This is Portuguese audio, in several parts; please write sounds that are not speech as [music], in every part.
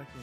tá aqui.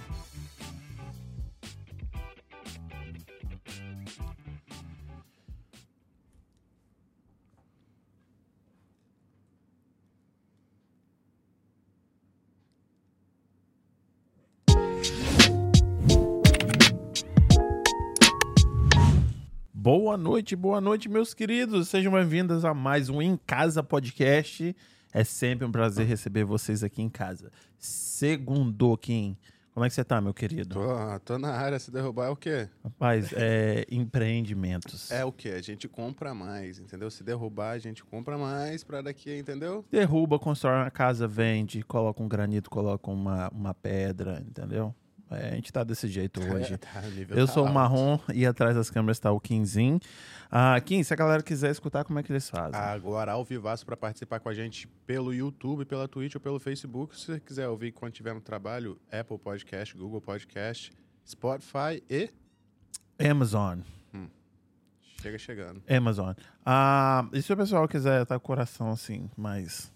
Boa noite, boa noite, meus queridos. Sejam bem-vindos a mais um Em Casa Podcast. É sempre um prazer receber vocês aqui em casa. Segundo, Kim. Como é que você tá, meu querido? Tô, tô na área. Se derrubar é o quê? Rapaz, é empreendimentos. [laughs] É o quê? A gente compra mais, entendeu? Se derrubar, a gente compra mais pra daqui, entendeu? Derruba, constrói uma casa, vende, coloca um granito, coloca uma, uma pedra, entendeu? É, a gente tá desse jeito [laughs] hoje. É, tá, Eu tá sou o alto. Marrom e atrás das câmeras tá o Quinzinho. Ah, Kim, se a galera quiser escutar, como é que eles fazem? Agora, ao vivaço pra participar com a gente pelo YouTube, pela Twitch ou pelo Facebook. Se você quiser ouvir quando estiver no trabalho, Apple Podcast, Google Podcast, Spotify e... Amazon. Chega chegando. Amazon. Ah, e se o pessoal quiser estar com o coração assim, mais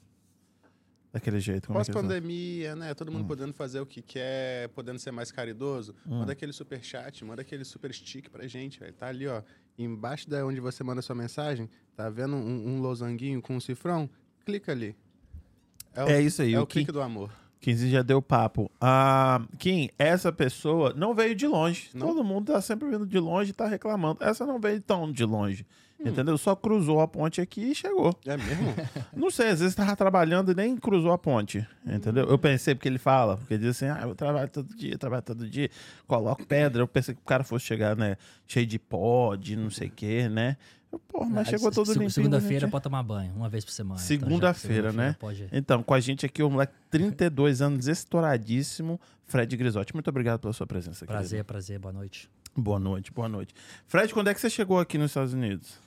daquele jeito, como é Pós-pandemia, né? Todo mundo podendo fazer o que quer, podendo ser mais caridoso. Manda aquele super chat, manda aquele super stick pra gente, velho. Tá ali, ó. Embaixo da onde você manda sua mensagem, tá vendo um, um losanguinho com um cifrão? Clica ali. o- É isso aí, É o o que- clique do amor. 15 já deu papo. Ah, Kim, essa pessoa não veio de longe. Não? Todo mundo tá sempre vindo de longe e tá reclamando. Essa não veio tão de longe. Hum. Entendeu? Só cruzou a ponte aqui e chegou. É mesmo? [laughs] Não sei, às vezes tava trabalhando e nem cruzou a ponte. Entendeu? Eu pensei, porque ele fala, porque ele diz assim: ah, eu trabalho todo dia, trabalho todo dia, coloco pedra. Eu pensei que o cara fosse chegar, né, cheio de pó, de não sei o quê, né? Porra, mas Ah, chegou todo limpinho. Segunda-feira pode tomar banho, uma vez por semana. Então, Segunda-feira, né? Pode... Então, com a gente aqui, o moleque 32 anos, estouradíssimo, Fred Grisotti. Muito obrigado pela sua presença aqui. Prazer, prazer, boa noite. Boa noite, boa noite. Fred, quando é que você chegou aqui nos Estados Unidos?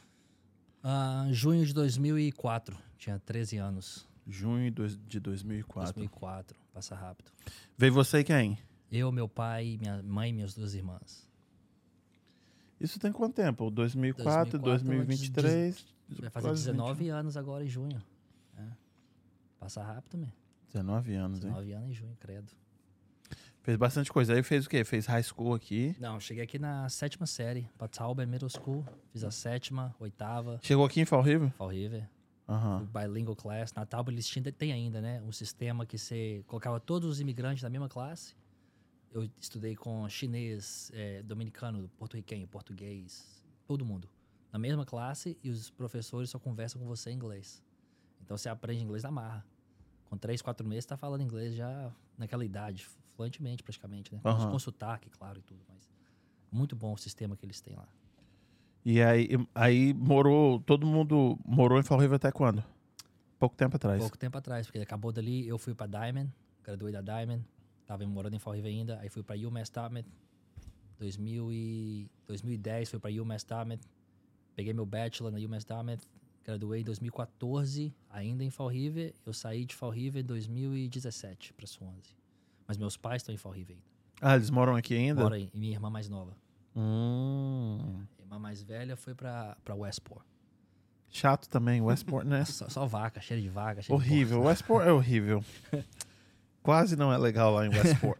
Ah, junho de 2004, tinha 13 anos. Junho de 2004. 2004, passa rápido. Veio você e quem? Eu, meu pai, minha mãe e minhas duas irmãs. Isso tem quanto tempo? 2004, 2004, 2023? Vai fazer quase 19 anos agora em junho. É. Passa rápido mesmo. 20. 19 anos, hein? 19 anos em junho, credo. Fez bastante coisa. Aí fez o quê? Fez high school aqui. Não, cheguei aqui na sétima série, pra Tauber Middle School. Fiz a sétima, oitava, Chegou aqui em Fall River? Fall River. Aham. bilingual class. Na Tauber eles tinham, tem ainda, né? Um sistema que você colocava todos os imigrantes na mesma classe. Eu estudei com chinês, eh, dominicano, porto-riquenho, português, todo mundo. Na mesma classe e os professores só conversam com você em inglês. Então você aprende inglês na marra. Com três, quatro meses, tá falando inglês já naquela idade, fluentemente praticamente, né? Aham. com sotaque, claro, e tudo. Mas muito bom o sistema que eles têm lá. E aí, aí morou, todo mundo morou em Fall River até quando? Pouco tempo atrás. Pouco tempo atrás, porque acabou dali, eu fui pra Diamond, graduei da Diamond, tava morando em Fall River ainda, aí fui pra UMass Dartmouth, 2000 e 2010 fui pra UMass Dartmouth, peguei meu bachelor na UMass Dartmouth, graduei em 2014, ainda em Fall River, eu saí de Fall River em 2017 pra Swansea. Mas meus pais estão em Fall River ainda, Ah, eles moram aqui ainda? moro aí, e minha irmã mais nova. Hum. A irmã mais velha foi pra, pra Westport. Chato também, Westport, né? [laughs] Só, só vaca, cheiro de vaca, cheiro de horrível. Westport é horrível. [laughs] Quase não é legal lá em Westport.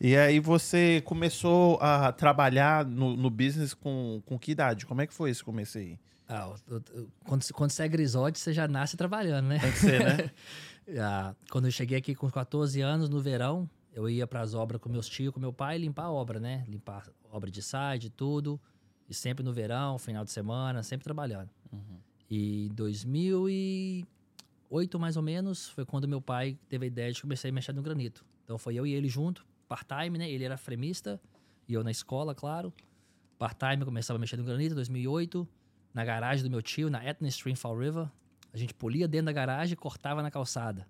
e aí você começou a trabalhar no, no business com, com que idade? Como é que foi esse começo aí? Ah, o- o- quando, quando você é grisote, você já nasce trabalhando, né? Tem que ser, né? [laughs] Ah, quando eu cheguei aqui com 14 anos, no verão, eu ia para as obras com meus tios, com meu pai, limpar a obra, né? Limpar obra de site e tudo. E sempre no verão, final de semana, sempre trabalhando. E em 2008, mais ou menos, foi quando meu pai teve a ideia de começar a mexer no granito. Então foi eu e ele junto, part-time, né? Ele era fremista e eu na escola, claro. Part-time, começava a mexer no granito em 2008. Na garagem do meu tio, na Etna Stream Fall River. A gente polia dentro da garagem e cortava na calçada.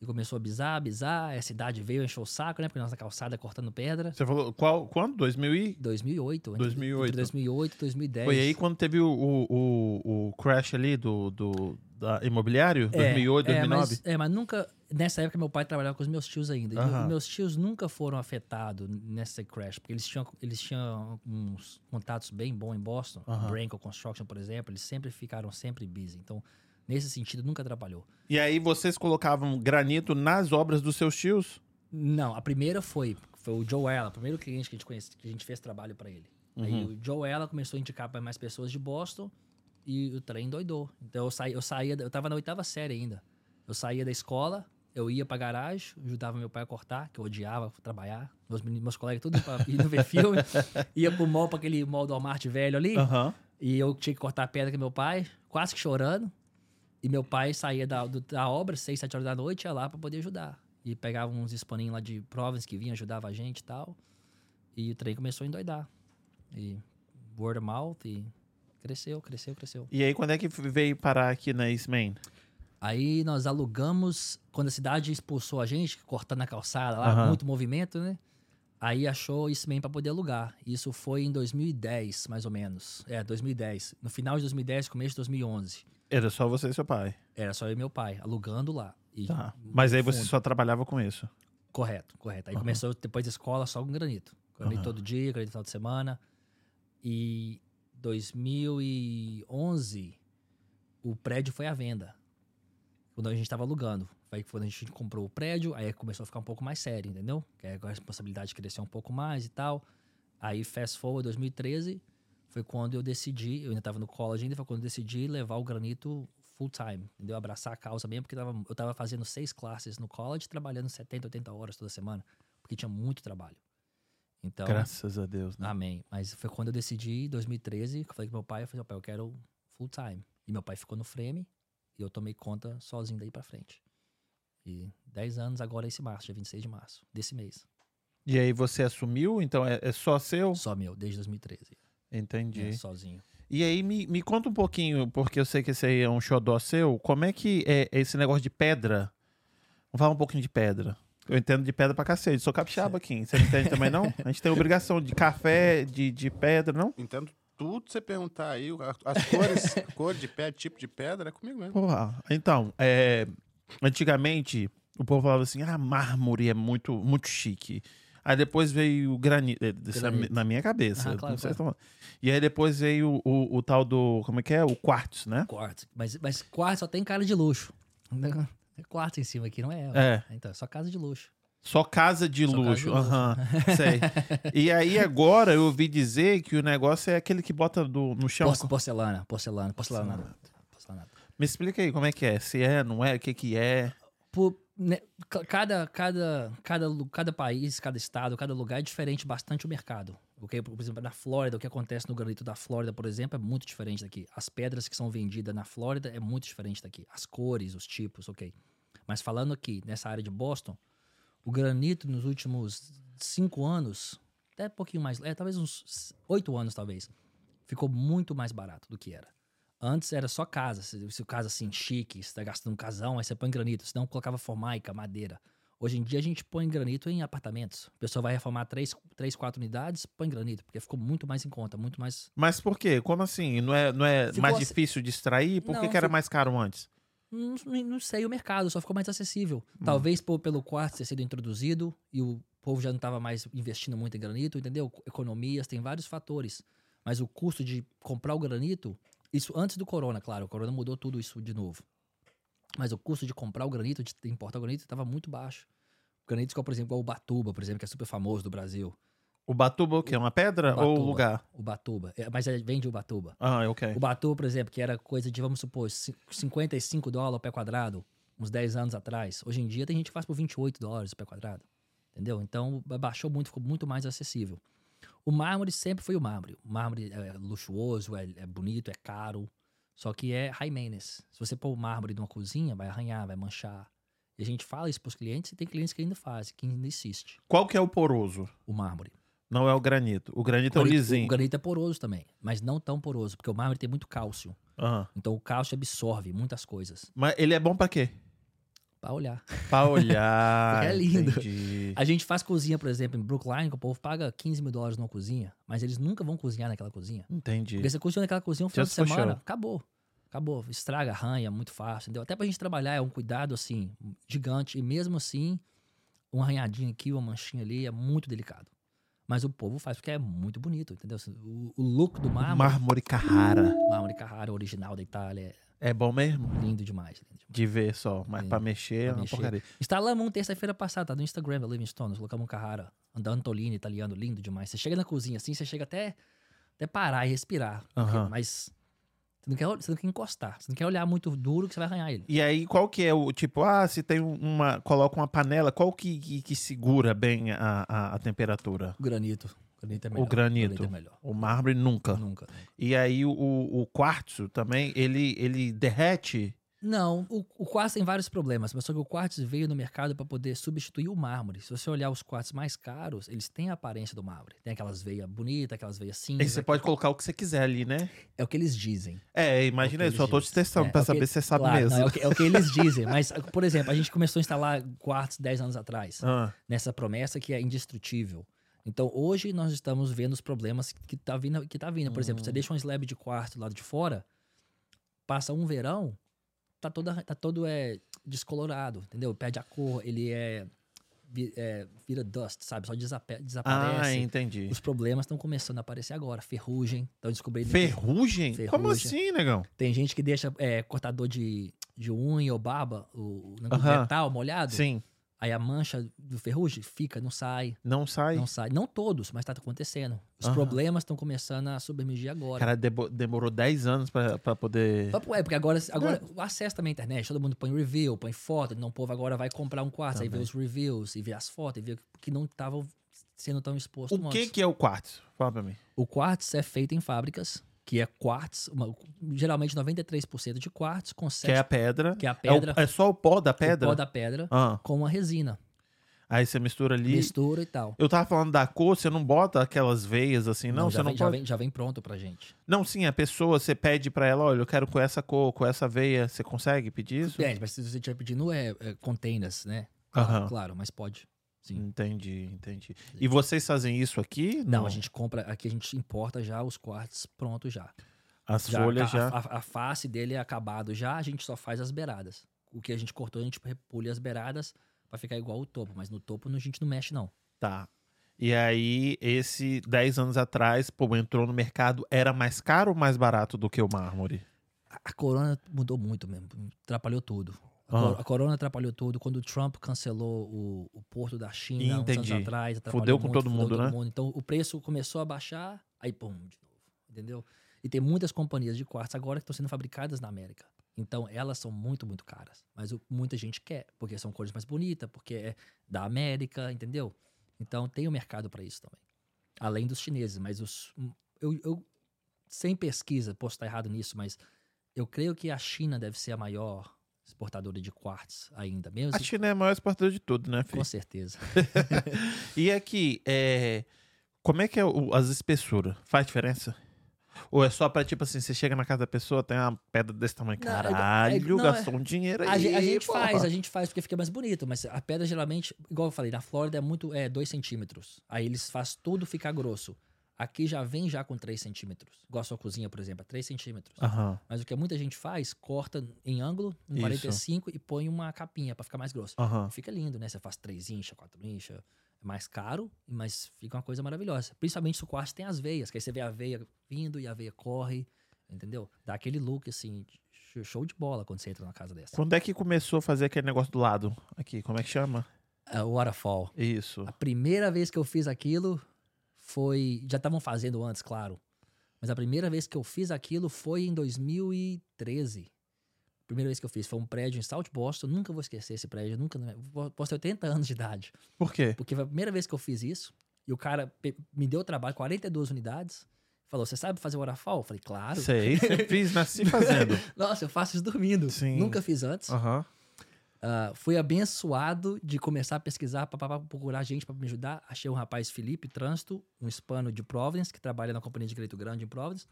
E começou a bisar. Aí a cidade veio, encheu o saco, né? Porque nossa calçada é cortando pedra. Você falou, qual, quando? 2000 e... 2008. entre- 2008. Entre 2008 e 2010. Foi aí quando teve o, o, o, crash ali do, do da imobiliário? É, 2008, é, 2009? Mas, é, mas nunca... Nessa época, meu pai trabalhava com os meus tios ainda. E Aham. os meus tios nunca foram afetados nessa crash. Porque eles tinham, eles tinham uns contatos bem bons em Boston. Aham. Branco Construction, por exemplo. Eles sempre ficaram sempre busy. Então, nesse sentido, nunca atrapalhou. E aí vocês colocavam granito nas obras dos seus tios? Não, a primeira foi, foi o Joella, o primeiro cliente que a gente conhece, que a gente fez trabalho pra ele. Aí Uhum. o Joella começou a indicar para mais pessoas de Boston e o trem doidou. Então eu saí, eu saía, eu tava na oitava série ainda. Eu saía da escola, eu ia pra garagem, ajudava meu pai a cortar, que eu odiava trabalhar. Meus, meninos, meus colegas tudo pra ir ver [laughs] filme. ia pro mall, pra aquele mall do Walmart velho ali. Aham. E eu tinha que cortar a pedra com meu pai, quase que chorando. E meu pai saía da, do- da obra, seis, sete horas da noite, ia lá pra poder ajudar. E pegava uns hispaninhos lá de Providence que vinha, ajudava a gente e tal. E o trem começou a endoidar. E word of mouth, e cresceu, cresceu, cresceu. E aí, quando é que veio parar aqui na East Main? Aí nós alugamos, quando a cidade expulsou a gente, cortando a calçada lá, muito movimento, né? Aí achou isso mesmo pra poder alugar. Isso foi em 2010, mais ou menos. É, 2010. No final de 2010, começo de 2011. Era só você e seu pai. Era só eu e meu pai, alugando lá. Tá. Mas aí você fundo. só trabalhava com isso. Correto, correto. Aí Aham. começou depois da escola só com granito. Granito Aham. todo dia, granito final de semana. E 2011 o prédio foi à venda. Quando a gente estava alugando. Aí quando a gente comprou o prédio, aí começou a ficar um pouco mais sério, entendeu? Que a responsabilidade cresceu um pouco mais e tal. Aí fast forward 2013 foi quando eu decidi, eu ainda estava no college ainda, foi quando eu decidi levar o granito full time, entendeu? Abraçar a causa mesmo, porque tava, eu estava fazendo seis classes no college, trabalhando 70, 80 horas toda semana, porque tinha muito trabalho. Então, Graças a Deus, né? amém. Mas foi quando eu decidi, em 2013, que eu falei com meu pai, eu falei, pai, eu quero full time. E meu pai ficou no frame, e eu tomei conta sozinho daí pra frente. E 10 anos agora esse março, dia 26 de março, desse mês. E aí você assumiu, então é, é só seu? Só meu, desde 2013. Entendi. É, sozinho. E aí me, me conta um pouquinho, porque eu sei que esse aí é um xodó seu, como é que é esse negócio de pedra? Vamos falar um pouquinho de pedra. Eu entendo de pedra pra cacete, sou capixaba aqui. Você não entende também não? A gente tem obrigação de café, de, de pedra, não? Entendo tudo que você perguntar aí, a- as cores, [laughs] cor de pedra, tipo de pedra, é comigo mesmo. Porra. Então, é, antigamente o povo falava assim, ah, mármore é muito, muito chique. Aí depois veio o granito, eh, é Granito. na minha cabeça. Ah, claro, claro. E aí depois veio o, o tal do, como é que é? O quartzo, né? Quarto. Mas, mas só tem cara de luxo. É quarto em cima aqui, não é? É. Então, é só casa de luxo. Só casa de Só luxo. Aham, [laughs] sei. E aí agora eu ouvi dizer que o negócio é aquele que bota do, no chão. Porce- porcelana, porcelana, porcelana. porcelanato. Me explica aí como é que é. Se é, não é, o que que é. por, né, ca- cada, cada, cada, cada país, cada estado, cada lugar é diferente bastante o mercado. Okay? Por exemplo, na Flórida, o que acontece no granito da Flórida, por exemplo, é muito diferente daqui. As pedras que são vendidas na Flórida é muito diferente daqui. As cores, os tipos, ok. Mas falando aqui, nessa área de Boston, o granito nos últimos cinco anos, até um pouquinho mais, é, talvez uns oito anos, talvez, ficou muito mais barato do que era. Antes era só casa. Se, se o casa assim, chique, você tá gastando um casão, aí você põe granito. Senão colocava formaica, madeira. Hoje em dia a gente põe granito em apartamentos. A pessoa vai reformar três, três quatro unidades, põe granito, porque ficou muito mais em conta, muito mais. Mas por quê? Como assim? Não é, não é Ficou mais assim- difícil de extrair? Por que, Não, que era fi- mais caro antes? Não, não- não sei o mercado, só ficou mais acessível. Hum. Talvez por, pelo quarto ter sido introduzido e o povo já não estava mais investindo muito em granito, entendeu? Economias, tem vários fatores. Mas o custo de comprar o granito, isso antes do corona, claro, o corona mudou tudo isso de novo. Mas o custo de comprar o granito, de importar o granito, estava muito baixo. Granitos, como, por exemplo, o Batuba, por exemplo, que é super famoso do Brasil. O batuba o quê? Uma pedra ou o lugar? O Batuba. É, mas é, vende o Batuba. Ah, ok. O Batu, por exemplo, que era coisa de, vamos supor, ci- 55 dólares o pé quadrado, uns 10 anos atrás. Hoje em dia tem gente que faz por 28 dólares o pé quadrado. Entendeu? Então ba- baixou muito, ficou muito mais acessível. O mármore sempre foi o mármore. O mármore é luxuoso, é, é bonito, é caro. Só que é high maintenance. Se você pôr o mármore numa cozinha, vai arranhar, vai manchar. E a gente fala isso pros clientes e tem clientes que ainda fazem, que ainda insiste. Qual que é o poroso? O mármore. Não é o granito. O granito é o lisinho. o granito é poroso também, mas não tão poroso, porque o mármore tem muito cálcio. Aham. Então o cálcio absorve muitas coisas. Mas ele é bom pra quê? Pra olhar. Pra [laughs] olhar. É lindo. Entendi. A gente faz cozinha, por exemplo, em Brookline, que o povo paga 15 mil dólares numa cozinha, mas eles nunca vão cozinhar naquela cozinha. Entendi. Porque você cozinha naquela cozinha um final de Just semana, show. acabou. Acabou. Estraga, arranha, muito fácil, entendeu? Até pra gente trabalhar é um cuidado, assim, gigante. E mesmo assim, um arranhadinho aqui, uma manchinha ali, é muito delicado. Mas o povo faz porque é muito bonito, entendeu? O, o look do mármore, Mármore Carrara. mármore Carrara original da Itália, É bom mesmo? é lindo demais. Lindo demais. De ver só. Mas Sim, pra mexer é pra uma mexer. porcaria. Instalamos um terça-feira passada, tá no Instagram da Living Stone, nós colocamos um Carrara, andando Antolini, italiano, lindo demais. Você chega na cozinha assim, você chega até, até parar e respirar. porque- Aham. Mas Você não, quer, você não quer encostar. Você não quer olhar muito duro que você vai arranhar ele. E aí, qual que é o tipo, ah, se tem uma. Coloca uma panela, qual que, que, que segura bem a, a, a temperatura? Granito. O granito é melhor. O granito. é melhor. O mármore nunca. Nunca. nunca. E aí, o, o quartzo também, ele, ele derrete. Não, o, o quartzo tem vários problemas, mas só que o quartzo veio no mercado para poder substituir o mármore. Se você olhar os quartzos mais caros, eles têm a aparência do mármore. Tem aquelas veias bonitas, aquelas veias Aí cinzas. você pode colocar o que você quiser ali, né? É o que eles dizem. É, imagina É só tô eles te testando dizem. pra É, é o saber que- se você sabe Claro, mesmo. não, é, o que, é o que [laughs] eles dizem. Mas, por exemplo, a gente começou a instalar quartzo 10 anos atrás, Ah, nessa promessa que é indestrutível. Então, hoje nós estamos vendo os problemas que tá vindo. Que tá vindo. Por exemplo, Hum. você deixa um slab de quartzo do lado de fora, passa um verão, tá, toda, tá todo é, descolorado, entendeu? Perde a cor, ele é, é, vira dust, sabe? Só desape- ah desaparece. entendi. Os problemas estão começando a aparecer agora. Ferrugem, estão descobrindo. que Ferrugem? Como Ferrugem. assim, negão? Tem gente que deixa é, cortador de, de unha ou barba, o, o negócio Aham. metal molhado. Sim, Aí a mancha do ferrugem fica, não sai, não sai. não sai. Não todos, mas tá acontecendo. Os Aham. problemas estão começando a submergir agora. Cara, demorou 10 anos pra, pra poder. É, porque agora, agora o acesso também à internet, todo mundo põe review, põe foto, então o povo agora vai comprar um quarto, aí vê Também. os reviews, e vê as fotos, e vê que não estavam sendo tão expostos O que antes. que é o quartzo? Fala pra mim. O quartzo é feito em fábricas, que é quartzo, uma- geralmente 93% de quartzo, com Que 7, é a pedra. que é a É, pedra, o- é só o pó da pedra? o pó da pedra, Ah, com uma resina. aí você mistura ali. Mistura e tal. Eu tava falando da cor, você não bota aquelas veias assim, não? já, você não vem, já, pode... vem, já vem pronto pra gente. Não, sim, a pessoa, você pede pra ela, olha, eu quero com essa cor, com essa veia. Você consegue pedir isso? É, mas se você estiver pedindo é, é containers, né? Claro, Aham. claro, mas pode. Sim. Entendi, entendi. E vocês fazem isso aqui? Não, a gente compra, aqui a gente importa já os quartos prontos já. As Já folhas já. A, a face dele é acabado já, a gente só faz as beiradas. O que a gente cortou, a gente repule as beiradas pra ficar igual o topo, mas no topo a gente não mexe não. Tá. E aí, esse 10 anos atrás, pô, entrou no mercado, era mais caro ou mais barato do que o mármore? A, a corona mudou muito mesmo, atrapalhou tudo. A, Ah. a corona atrapalhou tudo. Quando o Trump cancelou o, o porto da China uns Entendi. anos atrás, atrapalhou Fudeu com muito, todo mundo, né? Então o preço começou a baixar, aí pum, de novo. Entendeu? E tem muitas companhias de quartzo agora que estão sendo fabricadas na América. Então elas são muito, muito caras. Mas o- muita gente quer, porque são cores mais bonitas, porque é da América, entendeu? Então tem o mercado para isso também. Além dos chineses, mas os. Eu, eu- sem pesquisa, posso estar errado nisso, mas eu creio que a China deve ser a maior exportadora de quartzo ainda, mesmo. A China é a maior exportadora de tudo, né, filho? Com certeza. [laughs] E aqui, é... como é que é o- as espessuras? Faz diferença? Ou é só pra, tipo assim, você chega na casa da pessoa, tem uma pedra desse tamanho. Não, é- Caralho, é- não, gastou um dinheiro aí. A, gen- a gente faz, a gente faz porque fica mais bonito, mas a pedra geralmente, igual eu falei, na Flórida é muito, é 2 centímetros. Aí eles fazem tudo ficar grosso. Aqui já vem já com 3 centímetros. Igual a sua cozinha, por exemplo, é 3 centímetros. Aham, Mas o que muita gente faz, corta em ângulo, em Isso. 45 e põe uma capinha pra ficar mais grosso. aham. Fica lindo, né? Você faz 3 incha, 4 incha. É mais caro, mas fica uma coisa maravilhosa. Principalmente se o quartzo tem as veias, que aí você vê a veia vindo e a veia corre, entendeu? Dá aquele look, assim, show de bola quando você entra numa casa dessa. Quando é que começou a fazer aquele negócio do lado? Aqui, como é que chama? É, o waterfall. Isso. A primeira vez que eu fiz aquilo foi. Já estavam fazendo antes, claro. Mas a primeira vez que eu fiz aquilo foi em 2013. Primeira vez que eu fiz. Foi um prédio em South Boston. Nunca vou esquecer esse prédio. Nunca. Posso ter 80 anos de idade. Por quê? Porque foi a primeira vez que eu fiz isso. E o cara me deu trabalho, 42 unidades. Falou: Você sabe fazer waterfall? Eu falei: Claro. Sei, [laughs] sempre fiz, nasci fazendo. Nossa, eu faço isso dormindo. Sim. Nunca fiz antes. Aham. Ah, fui abençoado de começar a pesquisar, pá, procurar gente para me ajudar. Achei um rapaz, Felipe Trânsito, um hispano de Providence, que trabalha na companhia de crédito grande em Providence.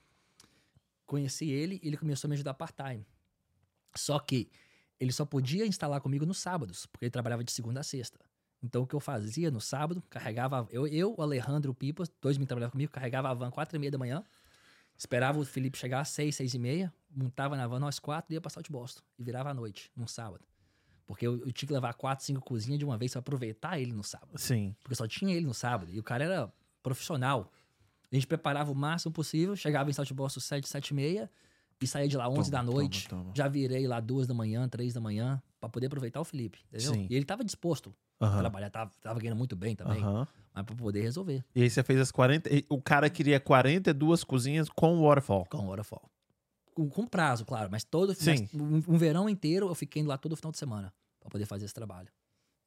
Conheci ele e ele começou a me ajudar part-time. Só que ele só podia instalar comigo nos sábados, porque ele trabalhava de segunda a sexta. Então o que eu fazia no sábado, carregava. Eu, eu Alejandro Pipas, dois me trabalhavam comigo, carregava a van quatro e meia da manhã, esperava o Felipe chegar às seis, seis e meia, montava na van nós quatro ia passar de Boston. E virava à noite, num sábado. Porque eu, eu tinha que levar quatro, cinco cozinhas de uma vez pra aproveitar ele no sábado. Sim. Porque só tinha ele no sábado. E o cara era profissional. A gente preparava o máximo possível, chegava em South Boston sete, sete e meia e saía de lá onze Toma, da noite. toma, toma. Já virei lá duas da manhã, três da manhã, pra poder aproveitar o Felipe, entendeu? Sim. E ele tava disposto a Aham. trabalhar, tava, tava ganhando muito bem também, Aham. mas pra poder resolver E aí você fez as 40. e O cara queria 42 cozinhas com waterfall. com o Waterfall. Com, com prazo, claro, mas todo mas um, um verão inteiro eu fiquei indo lá todo final de semana pra poder fazer esse trabalho.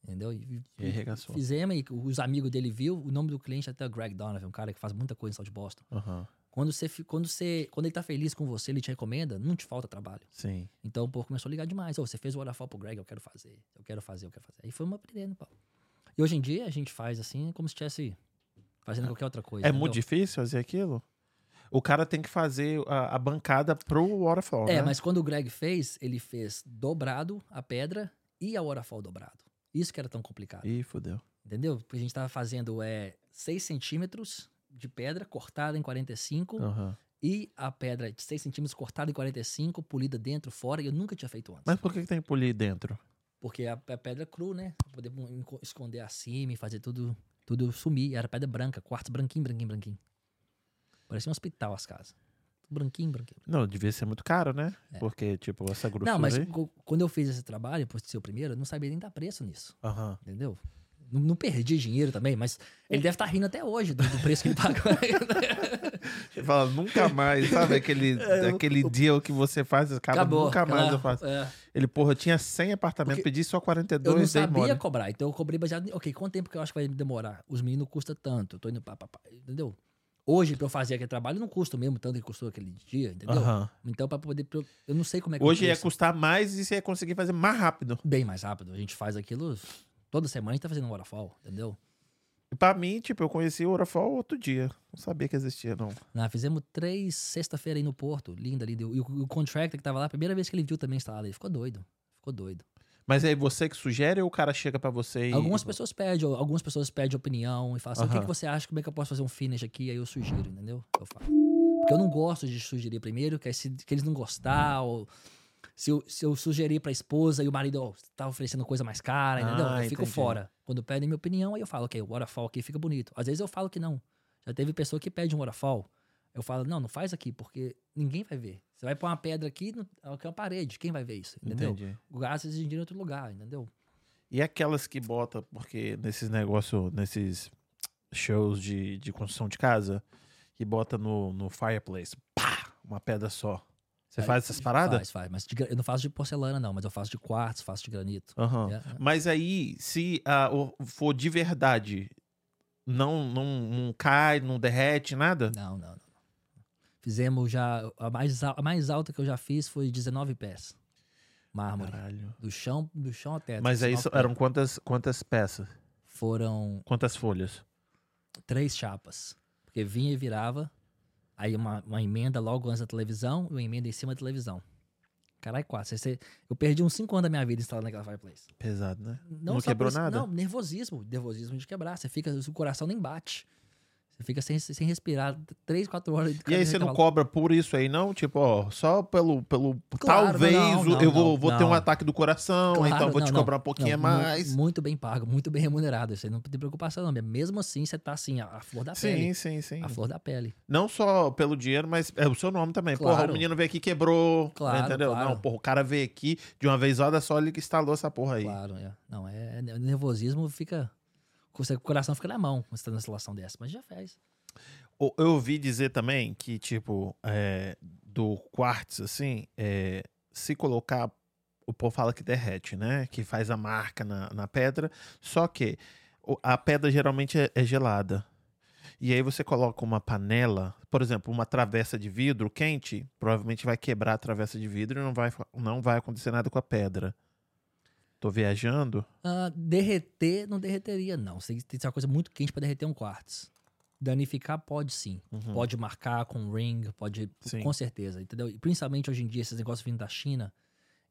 Entendeu? E, E fizemos e os amigos dele viu, o nome do cliente é até o Greg Donovan, um cara que faz muita coisa em South Boston. Aham, Quando você quando você quando ele tá feliz com você, ele te recomenda, não te falta trabalho. Sim. Então, pô, começou a ligar demais. Ô, você fez o waterfall pro Greg, eu quero fazer. Eu quero fazer, eu quero fazer. Aí foi uma aprendendo, pô. E hoje em dia a gente faz assim, como se estivesse fazendo qualquer outra coisa. É entendeu? muito difícil fazer aquilo? O cara tem que fazer a, a bancada pro waterfall, É, né? mas quando o Greg fez, ele fez dobrado a pedra e a waterfall dobrado. Isso que era tão complicado. Ih, fodeu. Entendeu? Porque a gente tava fazendo é, 6 centímetros de pedra cortada em 45 Aham. e a pedra de 6 centímetros cortada em 45, polida dentro, fora, e eu nunca tinha feito antes. Mas por que, que tem que polir dentro? Porque a, a pedra é cru, né? Pra poder esconder acima e fazer tudo, tudo sumir. Era pedra branca, quartzo branquinho, branquinho, branquinho. Parecia um hospital as casas. Branquinho, branquinho. Não, devia ser muito caro, né? Porque, tipo, essa grossura Não, mas aí... quando eu fiz esse trabalho, por ser o primeiro, eu não sabia nem dar preço nisso. Aham. Entendeu? Não, não perdi dinheiro também, mas ele deve estar rindo até hoje do, do preço que ele pagou. [laughs] Você fala, nunca mais, sabe? Aquele, [laughs] É, aquele deal que você faz, acaba, Acabou. nunca mais Ela- eu faço. é. Ele, porra, tinha 100 apartamentos, pedi só Eu 42, não dei sabia mole. cobrar, então eu cobrei baseado em, ok, quanto tempo que eu acho que vai demorar? Os meninos custam tanto, eu tô indo pá, pá, pá, entendeu? Hoje, pra eu fazer aquele trabalho, não custa mesmo tanto que custou aquele dia, entendeu? Aham. Então, pra poder. pra eu- Eu não sei como é que Hoje preço. custar mais e você ia conseguir fazer mais rápido. bem mais rápido. A gente faz aquilo toda semana, a gente tá fazendo um waterfall, entendeu? E pra mim, tipo, eu conheci o Orafall outro dia. Não sabia que existia, não. Nós fizemos três sexta-feira aí no Porto, linda ali. E o, o contractor que tava lá, a primeira vez que ele viu também instalado, ele ficou doido. Ficou doido. Mas aí você que sugere ou o cara chega pra você e... Algumas pessoas pedem, algumas pessoas pedem opinião e falam assim: o que, que você acha? Como é que eu posso fazer um finish aqui? Aí eu sugiro, entendeu? Eu falo. Porque eu não gosto de sugerir primeiro, que, é se, que eles não gostar, ou se eu, se eu sugerir pra esposa e o marido ó, tá oferecendo coisa mais cara, entendeu? Ah, eu fico entendi. fora. Quando pedem minha opinião, aí eu falo, ok, o waterfall aqui fica bonito. Às vezes eu falo que não. Já teve pessoa que pede um waterfall. Eu falo, não, não faz aqui, porque ninguém vai ver. Você vai pôr uma pedra aqui, aqui é uma parede, quem vai ver isso? Entendeu? Entendi. O gás dinheiro em outro lugar, entendeu? E aquelas que bota, porque nesses negócios, nesses shows de, de construção de casa, que bota no, no fireplace, pá, uma pedra só. Você faz essas paradas? Faz, faz. Mas de eu não faço de porcelana, não, mas eu faço de quartzo, faço de granito. Aham. É. Mas aí, se o- for de verdade, não, não, não cai, não derrete, nada? Não, não, não. Fizemos já. A mais, a mais alta que eu já fiz foi 19 pés. Mármore. Caralho. Do chão, do chão até. Mas aí 19 so- eram quantas, quantas peças? Foram Quantas folhas? três chapas. Porque vinha e virava. Aí uma, uma emenda logo antes da televisão e uma emenda em cima da televisão. Caralho, você- eu perdi uns cinco anos da minha vida instalando aquela fireplace. Pesado, né? Não, Não quebrou isso- nada? Não, nervosismo. Nervosismo de quebrar. Você fica, o coração nem bate. Você fica sem, sem respirar três, quatro horas. E aí você não cobra por isso aí, não? Tipo, ó, só pelo. pelo Claro, talvez não, não, eu vou, não, vou ter um ataque do coração, Claro, então vou te cobrar um pouquinho mais. Muito bem pago, muito bem remunerado. Isso aí não tem preocupação, não. Mesmo assim, você tá assim, a, flor da Sim, pele. sim, sim. A flor da pele. Não só pelo dinheiro, mas é o seu nome também. Porra, Claro. o menino veio aqui quebrou. Claro, entendeu? claro. Não, porra, o cara veio aqui de uma vez, olha só, ele que instalou essa porra aí. Claro, é. Não, é, é- nervosismo fica. O coração fica na mão quando você tá numa situação dessa, mas já fez. Eu ouvi dizer também que, tipo, é, do quartzo, assim, é, se colocar, o povo fala que derrete, né? Que faz a marca na, na pedra. Só que a pedra geralmente é, é gelada. E aí você coloca uma panela, por exemplo, uma travessa de vidro quente, provavelmente vai quebrar a travessa de vidro e não vai, não vai acontecer nada com a pedra. Tô viajando? Ah, derreter, não derreteria, não. Você tem que ser uma coisa muito quente pra derreter um quartzo. Danificar pode sim. Uhum. Pode marcar com ring, pode. Sim. Com certeza, entendeu? E principalmente hoje em dia, esses negócios vindo da China,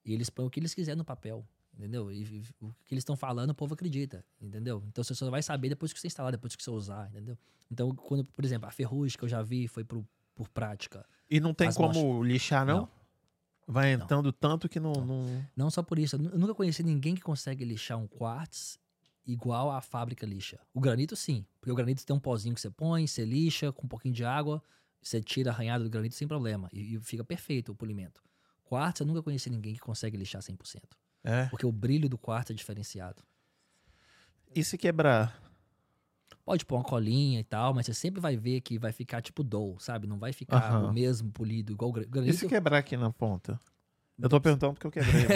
e eles põem o que eles quiserem no papel, entendeu? E, e o que eles estão falando, o povo acredita, entendeu? Então você só vai saber depois que você instalar, depois que você usar, entendeu? Então, quando, por exemplo, a ferrugem que eu já vi foi pro, por prática. E não tem As como lixar, não? Não. Vai entrando tanto que não. não... Não só por isso, eu nu- eu nunca conheci ninguém que consegue lixar um quartz igual a fábrica lixa. O granito, sim. Porque o granito tem um pozinho que você põe, você lixa com um pouquinho de água, você tira a arranhada do granito sem problema. E, e fica perfeito o polimento. Quartzo, eu nunca conheci ninguém que consegue lixar 100%. É. Porque o brilho do quartzo é diferenciado. E se quebrar? Pode pôr uma colinha e tal, mas você sempre vai ver que vai ficar tipo dough, sabe? Não vai ficar o mesmo polido, igual o gra- E granito. se quebrar aqui na ponta? Eu tô perguntando porque eu quebrei.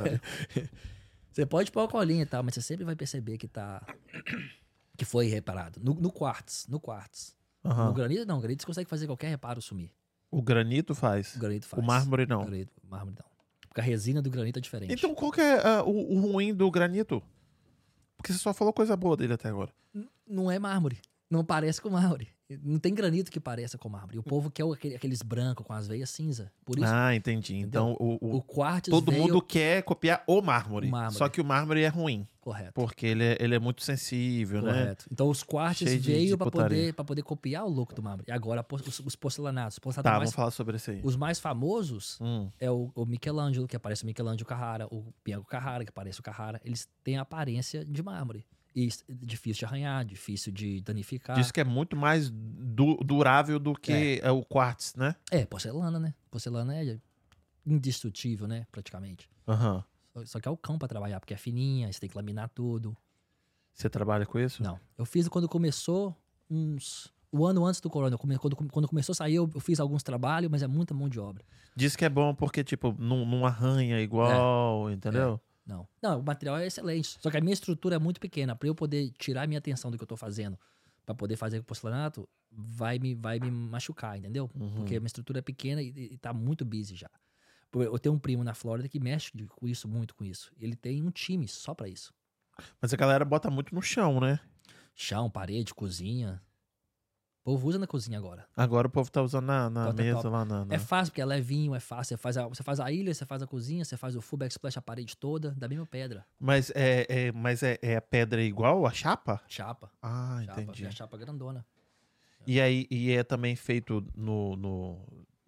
Olha. [laughs] Você pode pôr uma colinha e tal, mas você sempre vai perceber que tá. que foi reparado. No, no quartz, no quartz. Aham. No granito, não. O granito você consegue fazer qualquer reparo sumir. O granito faz. O granito faz. O mármore O não. granito, o mármore não. Porque a resina do granito é diferente. Então qual que é ah, o, o ruim do granito? Porque você só falou coisa boa dele até agora. N- Não é mármore. Não parece com mármore. Não tem granito que pareça com mármore. O povo quer aquele- aqueles brancos com as veias cinza. Por isso, Ah, entendi. Então o, o- o quartz todo veio... mundo quer copiar o mármore, O mármore. Só que o mármore é ruim. Correto. Porque ele é, ele é muito sensível, né? Correto. Então os Cheio de- veio para poder, pra poder copiar o look do mármore. E agora os, os porcelanatos. Os porcelanatos Tá, mais, vamos falar sobre isso aí. os mais famosos Hum, é o, o Michelangelo, que aparece o Michelangelo Carrara, o Bianco Carrara, que aparece o Carrara. Eles têm a aparência de mármore. E difícil de arranhar, difícil de danificar. Diz que é muito mais du- durável do que é o quartz, né? É, porcelana, né? Porcelana é indestrutível, né? Praticamente. Aham. Só- Só que é o cão pra trabalhar, porque é fininha, você tem que laminar tudo. Você trabalha com isso? Não. Eu fiz quando começou uns. O ano antes do corona, quando, quando começou a sair, eu fiz alguns trabalhos, mas é muita mão de obra. Diz que é bom porque, tipo, não, não arranha igual, entendeu? Não. Não, o material é excelente. Só que a minha estrutura é muito pequena. Pra eu poder tirar a minha atenção do que eu tô fazendo pra poder fazer com porcelanato, vai me, vai me machucar, entendeu? Uhum. Porque a minha estrutura é pequena e, e tá muito busy já. Eu tenho um primo na Flórida que mexe com isso, muito com isso. Ele tem um time só pra isso. Mas a galera bota muito no chão, né? Chão, parede, cozinha. O povo usa na cozinha agora. Agora o povo tá usando na, na mesa lá na. na- É fácil, porque é levinho, é fácil. Você faz, a, você faz a ilha, você faz a cozinha, você faz o full backsplash, a parede toda, da mesma pedra. Mas, é, é, mas é, é a pedra igual a chapa? Chapa. Ah, chapa entendi. É a chapa grandona. E aí e é também feito no, no.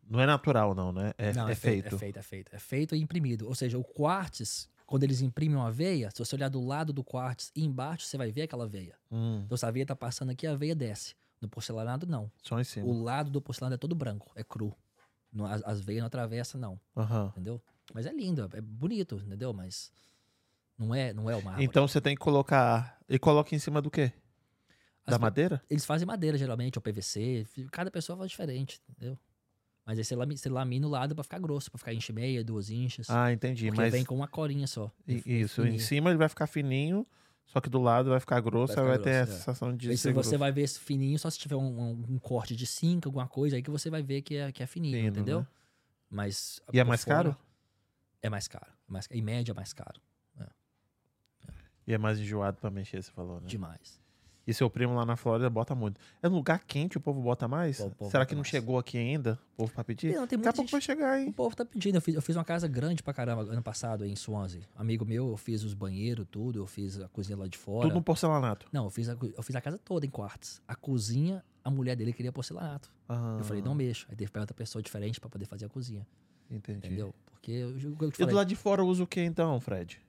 Não é natural, não, né? É, Não, é feito. É feito, é feito. É feito e imprimido. Ou seja, o quartz, quando eles imprimem uma veia, se você olhar do lado do quartz e embaixo, você vai ver aquela veia. Hum, Então, se a veia tá passando aqui, a veia desce. No porcelanato, não. só em cima. O lado do porcelanato é todo branco, é cru. Não- as, as veias não atravessam, não. Aham. Entendeu? Mas é lindo, é bonito, entendeu? Mas não é, não é o mármore. Então você tem que colocar. E coloca em cima do quê? As da madeira? Eles fazem madeira, geralmente, ou PVC. Cada pessoa faz diferente, entendeu? Mas aí você lamina, você lamina o lado pra ficar grosso, pra ficar inch e meia, duas inches. Ah, entendi. porque Mas vem com uma corinha só. É isso, em fininho. cima ele vai ficar fininho, só que do lado vai ficar grosso, Vai aí vai ficar ter a grosso, é. sensação de se você grosso. vai ver esse fininho, só se tiver um, um- corte de 5, alguma coisa, aí que você vai ver que é, que é fininho, Fino, entendeu? né? Mas. E é mais fora, caro? É mais caro. É mais, em média é mais caro. E é mais enjoado pra mexer, você falou, né? Demais. E seu primo lá na Flórida bota muito. É no lugar quente o povo bota mais? O povo Será bota que não mais. chegou aqui ainda? O povo pra pedir? Não, tem Daqui a muita pouco gente- vai chegar, O hein? povo tá pedindo. Eu fiz, eu fiz uma casa grande pra caramba ano passado em Swansea. Amigo meu, eu fiz os banheiros, tudo. Eu fiz a cozinha lá de fora. Tudo no porcelanato. Não, eu fiz, a, eu fiz a casa toda em quartos. A cozinha, a mulher dele queria porcelanato. Ah, Eu falei, não mexo. Aí teve que pegar outra pessoa diferente pra poder fazer a cozinha. Entendi. Entendeu? Porque eu, eu, eu te E do falei, lado de fora usa o que então, Fred?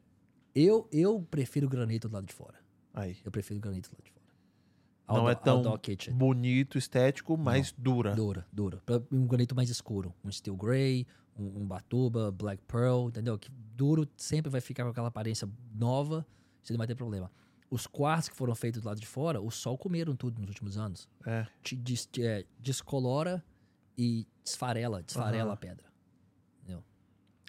eu, eu prefiro granito do lado de fora. Aí. Eu prefiro granito do lado de fora. Não é tão bonito, estético, mas dura. Dura, dura. Pra- Um granito mais escuro. Um steel grey, um, um batuba, black pearl, entendeu? Que duro sempre vai ficar com aquela aparência nova, você não vai ter problema. Os quartos que foram feitos do lado de fora, o sol comeram tudo nos últimos anos. É. Te des- é, descolora e desfarela, desfarela Aham. a pedra. Entendeu?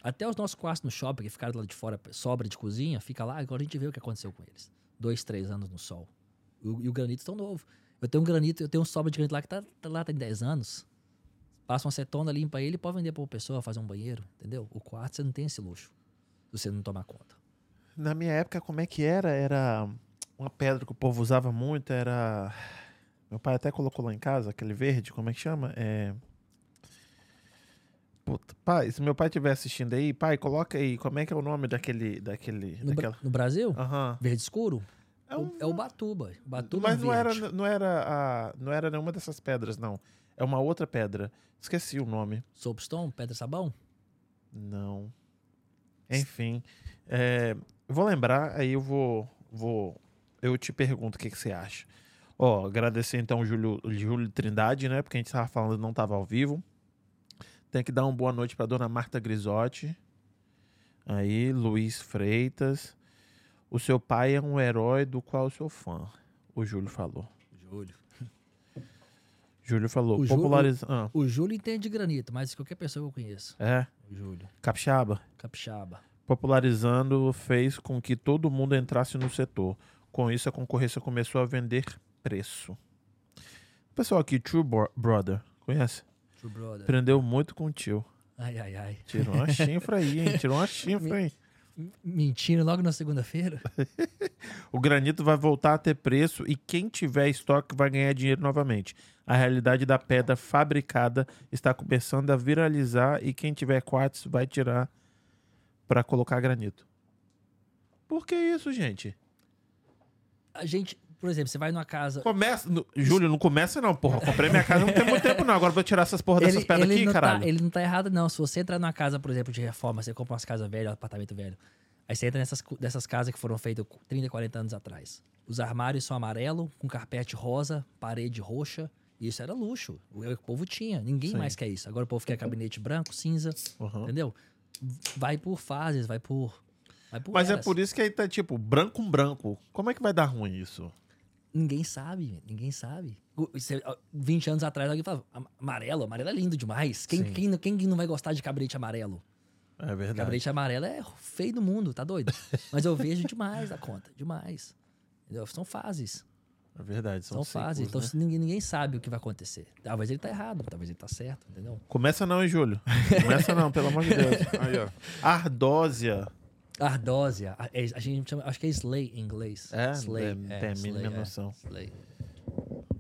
Até os nossos quartos no shopping, que ficaram do lado de fora, sobra de cozinha, fica lá, agora a gente vê o que aconteceu com eles. Dois, três anos no sol. E o, e o granito tão novo. Eu tenho um granito, eu tenho um sobra de granito lá que tá, tá lá tem 10 anos. Passa uma acetona, limpa ele pode vender pra uma pessoa, fazer um banheiro, entendeu? O quarto você não tem esse luxo. Se você não tomar conta. Na minha época, como é que era? Era uma pedra que o povo usava muito, era... Meu pai até colocou lá em casa, aquele verde, como é que chama? É... Puta, pai, se meu pai estiver assistindo aí, pai, coloca aí, como é que é o nome daquele... daquele No, Bra- daquela... no Brasil, Aham. verde escuro, É o- um- é o batuba. Batuba Mas não era, não, era a, não era nenhuma dessas pedras, não. É uma outra pedra. Esqueci o nome. Soapstone, pedra sabão. Não. Enfim. é, vou lembrar, aí eu vou. vou eu te pergunto o que, que você acha. Ó, agradecer então o Júlio, Júlio Trindade, né? Porque a gente tava falando e não tava ao vivo. Tem que dar uma boa noite pra dona Marta Grisotti. Aí, Luiz Freitas. O seu pai é um herói do qual sou fã. O Júlio falou. Júlio. Júlio falou. O Júlio- Popularizando. Ah, O Júlio entende de granito, que qualquer pessoa que eu conheço. é. O Júlio. Capixaba. Capixaba. Popularizando fez com que todo mundo entrasse no setor. Com isso, a concorrência começou a vender preço. Pessoal aqui, True Bro- Brother, conhece? True Brother. Aprendeu muito com o tio. Ai, ai, ai. Tirou uma chifra aí, hein? [laughs] Tirou uma chifra aí. Mentindo logo na segunda-feira? [laughs] O granito vai voltar a ter preço e quem tiver estoque vai ganhar dinheiro novamente. A realidade da pedra fabricada está começando a viralizar e quem tiver quartzo vai tirar para colocar granito. Por que isso, gente? A gente, por exemplo, você vai numa casa. Começa. no- Júlio, não começa não, porra. Comprei minha casa não tem muito tempo não. Agora vou tirar essas porra dessas pedras aqui, não caralho. Tá, ele não tá errado, não. Se você entrar numa casa, por exemplo, de reforma, você compra umas casas velhas, um apartamento velho. Aí você entra nessas, dessas casas que foram feitas 30, 40 anos atrás. Os armários são amarelo, com carpete rosa, parede roxa. Isso era luxo. O, o povo tinha. Ninguém Sim. mais quer isso. Agora o povo quer gabinete branco, cinza. Uhum. Entendeu? Vai por fases, vai por. Vai por Mas é eras. por isso que aí tá tipo branco com branco. Como é que vai dar ruim isso? Ninguém sabe, ninguém sabe. O- você- ó, 20 anos atrás alguém falava, "Am- amarelo, amarelo é lindo demais. Quem, Sim. quem, quem não vai gostar de cabelete amarelo? É verdade. Cabelete amarelo é feio do mundo, tá doido? [laughs] Mas eu vejo demais da conta, demais. Entendeu? São fases, É verdade. São, são, fases. Então né? se ninguém, ninguém sabe o que vai acontecer. Talvez ele tá errado, talvez ele tá certo, entendeu? Começa não, hein, Júlio? Começa não, pelo amor de Deus. [laughs] Aí, ó. Ardósia. Ardósia, a, é- a gente chama, acho que é slay em inglês. É, slay, não tem a mínima slay, é, noção. slay.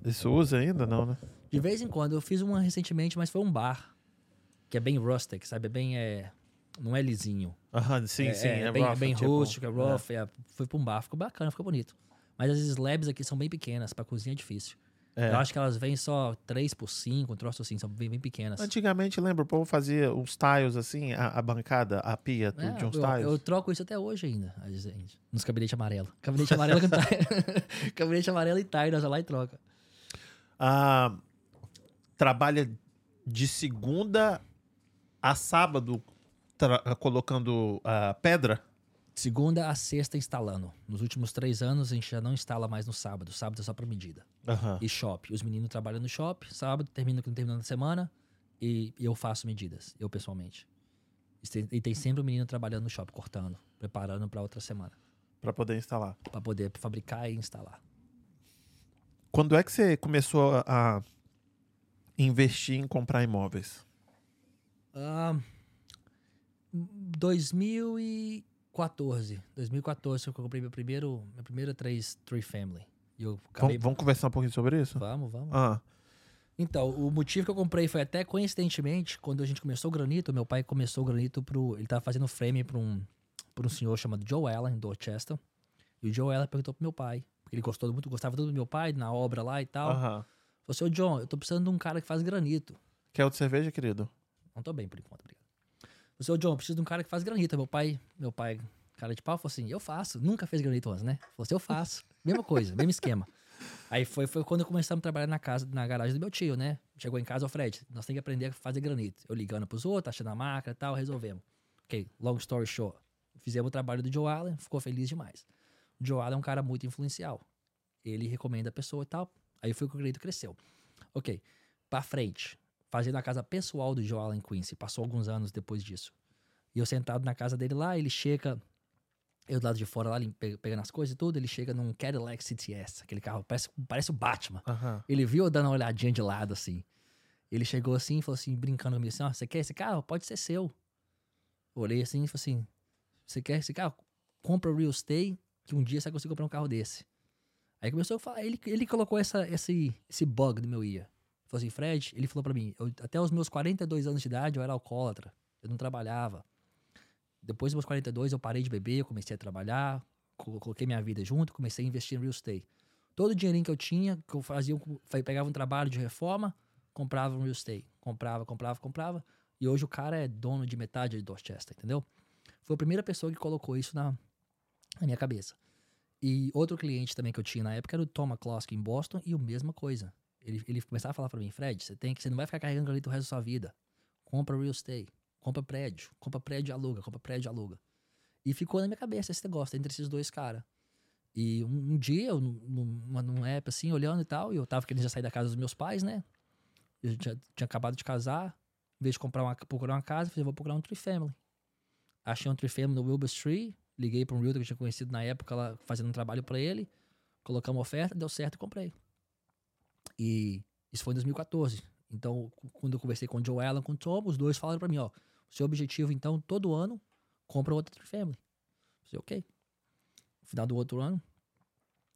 Isso usa ainda, não, né? De vez em quando, eu fiz uma recentemente, mas foi um bar. Que é bem rustic, sabe? É bem. É, não é lisinho. Aham, sim, é, sim. é É, bem, rough, é bem tipo, rústico, é rough. é, foi pra um bar, ficou bacana, ficou bonito. Mas as slabs aqui são bem pequenas, pra cozinha é difícil. É. Eu acho que elas vêm só 3 por 5, um troço assim, são bem, bem pequenas. Antigamente, lembra, o povo fazia uns tiles assim, a, a bancada, a pia É, de uns eu, tiles. eu troco isso até hoje ainda, nos cabinetes amarelos. Cabinete amarelo com tie- [laughs] Cabinete amarelo e tie, nós lá e troca. Ah, trabalha de segunda a sábado colocando ah, pedra? Segunda a sexta instalando. Nos últimos três anos a gente já não instala mais no sábado. Sábado é só pra medida. Aham. E shop. Os meninos trabalham no shop, sábado, termina com terminando a semana. E eu faço medidas, eu pessoalmente. E tem, e tem sempre um menino trabalhando no shop, cortando, preparando pra outra semana. Pra poder instalar. Pra poder fabricar e instalar. Quando é que você começou a, investir em comprar imóveis? Ah, 2014. 2014 foi que eu comprei meu primeiro, minha primeira três tree family. E eu acabei... Vamos, vamos conversar um pouquinho sobre isso? Vamos, vamos. Ah, Então, o motivo que eu comprei foi até coincidentemente, quando a gente começou o granito, meu pai começou o granito pro. Ele tava fazendo frame pra um, pra um senhor chamado Joe Allen, em Dorchester. E o Joe Allen perguntou pro meu pai. Porque ele gostou muito, gostava tudo do meu pai, na obra lá e tal. aham. Falou assim, ô John, eu tô precisando de um cara que faz granito. Quer outra cerveja, querido? Não tô bem por enquanto, obrigado. Falou assim, ô John, preciso de um cara que faz granito. Meu pai, meu pai, cara de pau, falou assim, eu faço. Nunca fez granito antes, né? Falou assim, eu faço. Mesma coisa, mesmo esquema. Aí foi, foi quando começamos a trabalhar na casa, na garagem do meu tio, né? Chegou em casa, ô Fred, nós temos que aprender a fazer granito. Eu ligando pros outros, achando a máquina e tal, resolvemos. Ok, long story short. Fizemos o trabalho do Joe Allen, ficou feliz demais. O Joe Allen é um cara muito influencial. Ele recomenda a pessoa e tal. Aí foi que o granito cresceu. Ok, pra frente. Fazendo a casa pessoal do Joe Allen Quincy. Passou alguns anos depois disso. E eu sentado na casa dele lá, ele chega eu do lado de fora lá, pegando as coisas e tudo, ele chega num Cadillac CTS, aquele carro, parece, parece o Batman. Aham. Ele viu eu dando uma olhadinha de lado, assim. Ele chegou assim e falou assim, brincando comigo assim, ó, você quer esse carro? Pode ser seu. Eu olhei assim e falei assim, você quer esse carro? Compra o real estate, que um dia você vai conseguir comprar um carro desse. Aí começou a falar, ele, ele colocou essa, esse, esse bug no meu ia. Falou assim, Fred, ele falou pra mim, eu- até os meus 42 anos de idade eu era alcoólatra, eu não trabalhava. Depois dos meus 42 eu parei de beber, eu comecei a trabalhar, co- coloquei minha vida junto, comecei a investir em real estate. Todo o dinheirinho que eu tinha, que eu fazia, eu pegava um trabalho de reforma, comprava um real estate. Comprava, comprava, comprava. E hoje o cara é dono de metade de Dorchester, entendeu? Foi a primeira pessoa que colocou isso na, na minha cabeça. E outro cliente também que eu tinha na época era o Tom McCloskey em Boston e a mesma coisa. Ele, ele começava a falar pra mim, Fred, você tem que, você não vai ficar carregando granito o resto da sua vida. Compra real estate, compra prédio, compra prédio aluga, compra prédio aluga. E ficou na minha cabeça esse negócio entre esses dois caras. E um, um dia, eu, num- numa, num app assim, olhando e tal, e eu tava querendo já sair da casa dos meus pais, né? Eu tinha, tinha acabado de casar. Em vez de comprar uma, procurar uma casa, eu falei, vou procurar um tree family. Achei um tree family no Wilbur Street. Liguei para um realtor que eu tinha conhecido na época, lá, fazendo um trabalho para ele. Colocamos oferta, deu certo e comprei. E isso foi em 2014. Então, quando eu conversei com o Joe Allen, com o Tom, os dois falaram para mim, ó, o seu objetivo, então, todo ano, compra outra tree family. Eu falei, ok. No final do outro ano,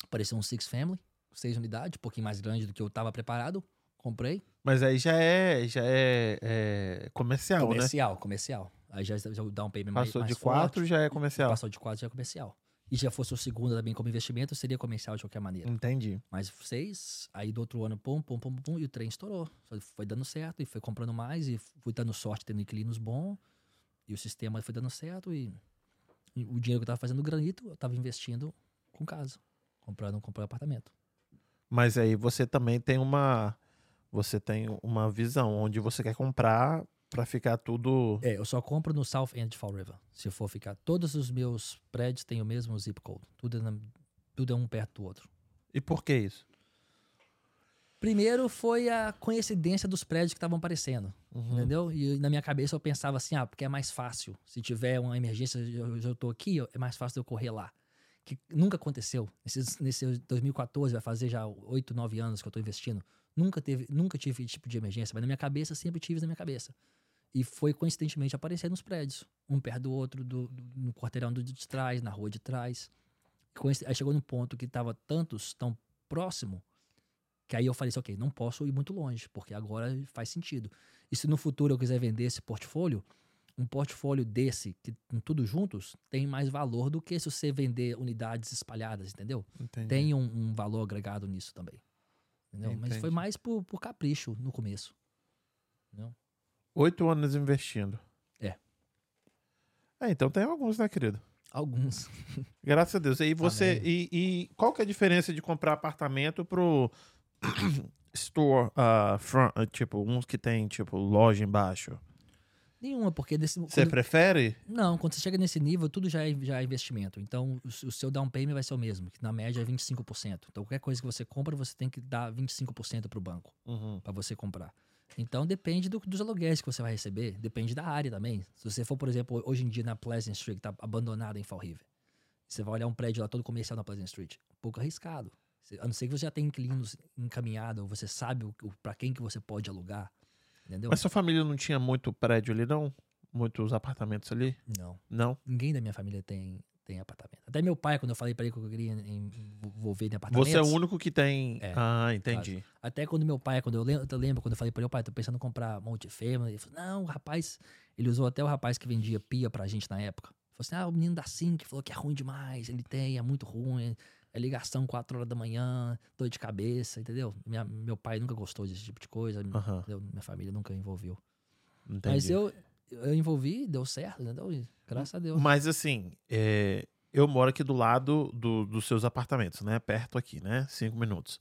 apareceu um six family, seis unidades, um pouquinho mais grande do que eu estava preparado. Comprei. Mas aí já é, já é, é comercial, né? Comercial, comercial. Aí já, já dá um payment mais, Passou mais de quatro, já é comercial. Passou de quatro já é comercial. E já fosse o segundo também como investimento, seria comercial de qualquer maneira. Entendi. Mas seis, aí do outro ano, pum, pum, pum, pum, e o trem estourou. Foi dando certo e foi comprando mais e fui dando sorte, tendo inquilinos bons. E o sistema foi dando certo e, e o dinheiro que eu tava fazendo granito, eu tava investindo com casa. Comprando, comprando apartamento. Mas aí você também tem uma você tem uma visão onde você quer comprar pra ficar tudo É, eu só compro no South End de Fall River. Se for ficar, todos os meus prédios têm o mesmo zip code. Tudo é, na- tudo é um perto do outro. E por que isso? Primeiro foi a coincidência dos prédios que estavam aparecendo, Uhum. entendeu? E na minha cabeça eu pensava assim, ah, porque é mais fácil. Se tiver uma emergência, eu, eu tô aqui, é mais fácil eu correr lá. Que nunca aconteceu. Nesses, nesse 2014, vai fazer já 8, 9 anos que eu tô investindo. Nunca teve, nunca tive esse tipo de emergência, mas na minha cabeça sempre tive na minha cabeça. E foi coincidentemente aparecer nos prédios, um perto do outro, do, do- no quarteirão do- de trás, na rua de trás. Aí chegou num ponto que tava tantos tão próximo que aí eu falei assim, ok, não posso ir muito longe, porque agora faz sentido. E se no futuro eu quiser vender esse portfólio, um portfólio desse, que com tudo juntos, tem mais valor do que se você vender unidades espalhadas, entendeu? Entendi. Tem um, um valor agregado nisso também. Entendeu? Mas foi mais por, por capricho no começo. Entendeu? Oito anos investindo. É. É, então tem alguns, né, querido? Alguns. Graças a Deus. E você. E, e qual que é a diferença de comprar apartamento pro [clears throat] store ah, front, ah, tipo, uns que tem, tipo, loja embaixo? Nenhuma, porque desse. Você quando- prefere? Não, quando você chega nesse nível, tudo já é, já é investimento. Então, o, o seu down payment vai ser o mesmo, que na média é 25%. Então, qualquer coisa que você compra, você tem que dar 25% para o banco. Uhum. para você comprar. Então depende do- dos aluguéis que você vai receber, depende da área também. Se você for, por exemplo, hoje em dia na Pleasant Street, que tá abandonada em Fall River, você vai olhar um prédio lá todo comercial na Pleasant Street, um pouco arriscado. A não ser que você já tenha inquilinos encaminhados, você sabe para quem que você pode alugar, entendeu? Mas sua família não tinha muito prédio ali, não? Muitos apartamentos ali? Não, Não? ninguém da minha família tem tem apartamento. Até meu pai, quando eu falei para ele que eu queria envolver em apartamentos. Você é o único que tem. É, ah, entendi. Até quando meu pai, quando eu lembro, eu lembro quando eu falei pra ele, pai, tô pensando em comprar multifamily. Ele falou, não, o rapaz. Ele usou até o rapaz que vendia pia pra gente na época. Falou assim: ah, o menino da Sim falou que é ruim demais. Ele tem, é muito ruim. É ligação 4 horas da manhã, dor de cabeça, entendeu? Minha- meu pai nunca gostou desse tipo de coisa. Minha família nunca envolveu. entendi. Mas eu, eu envolvi, deu certo? E graças a Deus. Mas assim, é, eu moro aqui do lado do- dos seus apartamentos, né? Perto aqui, né? Cinco minutos.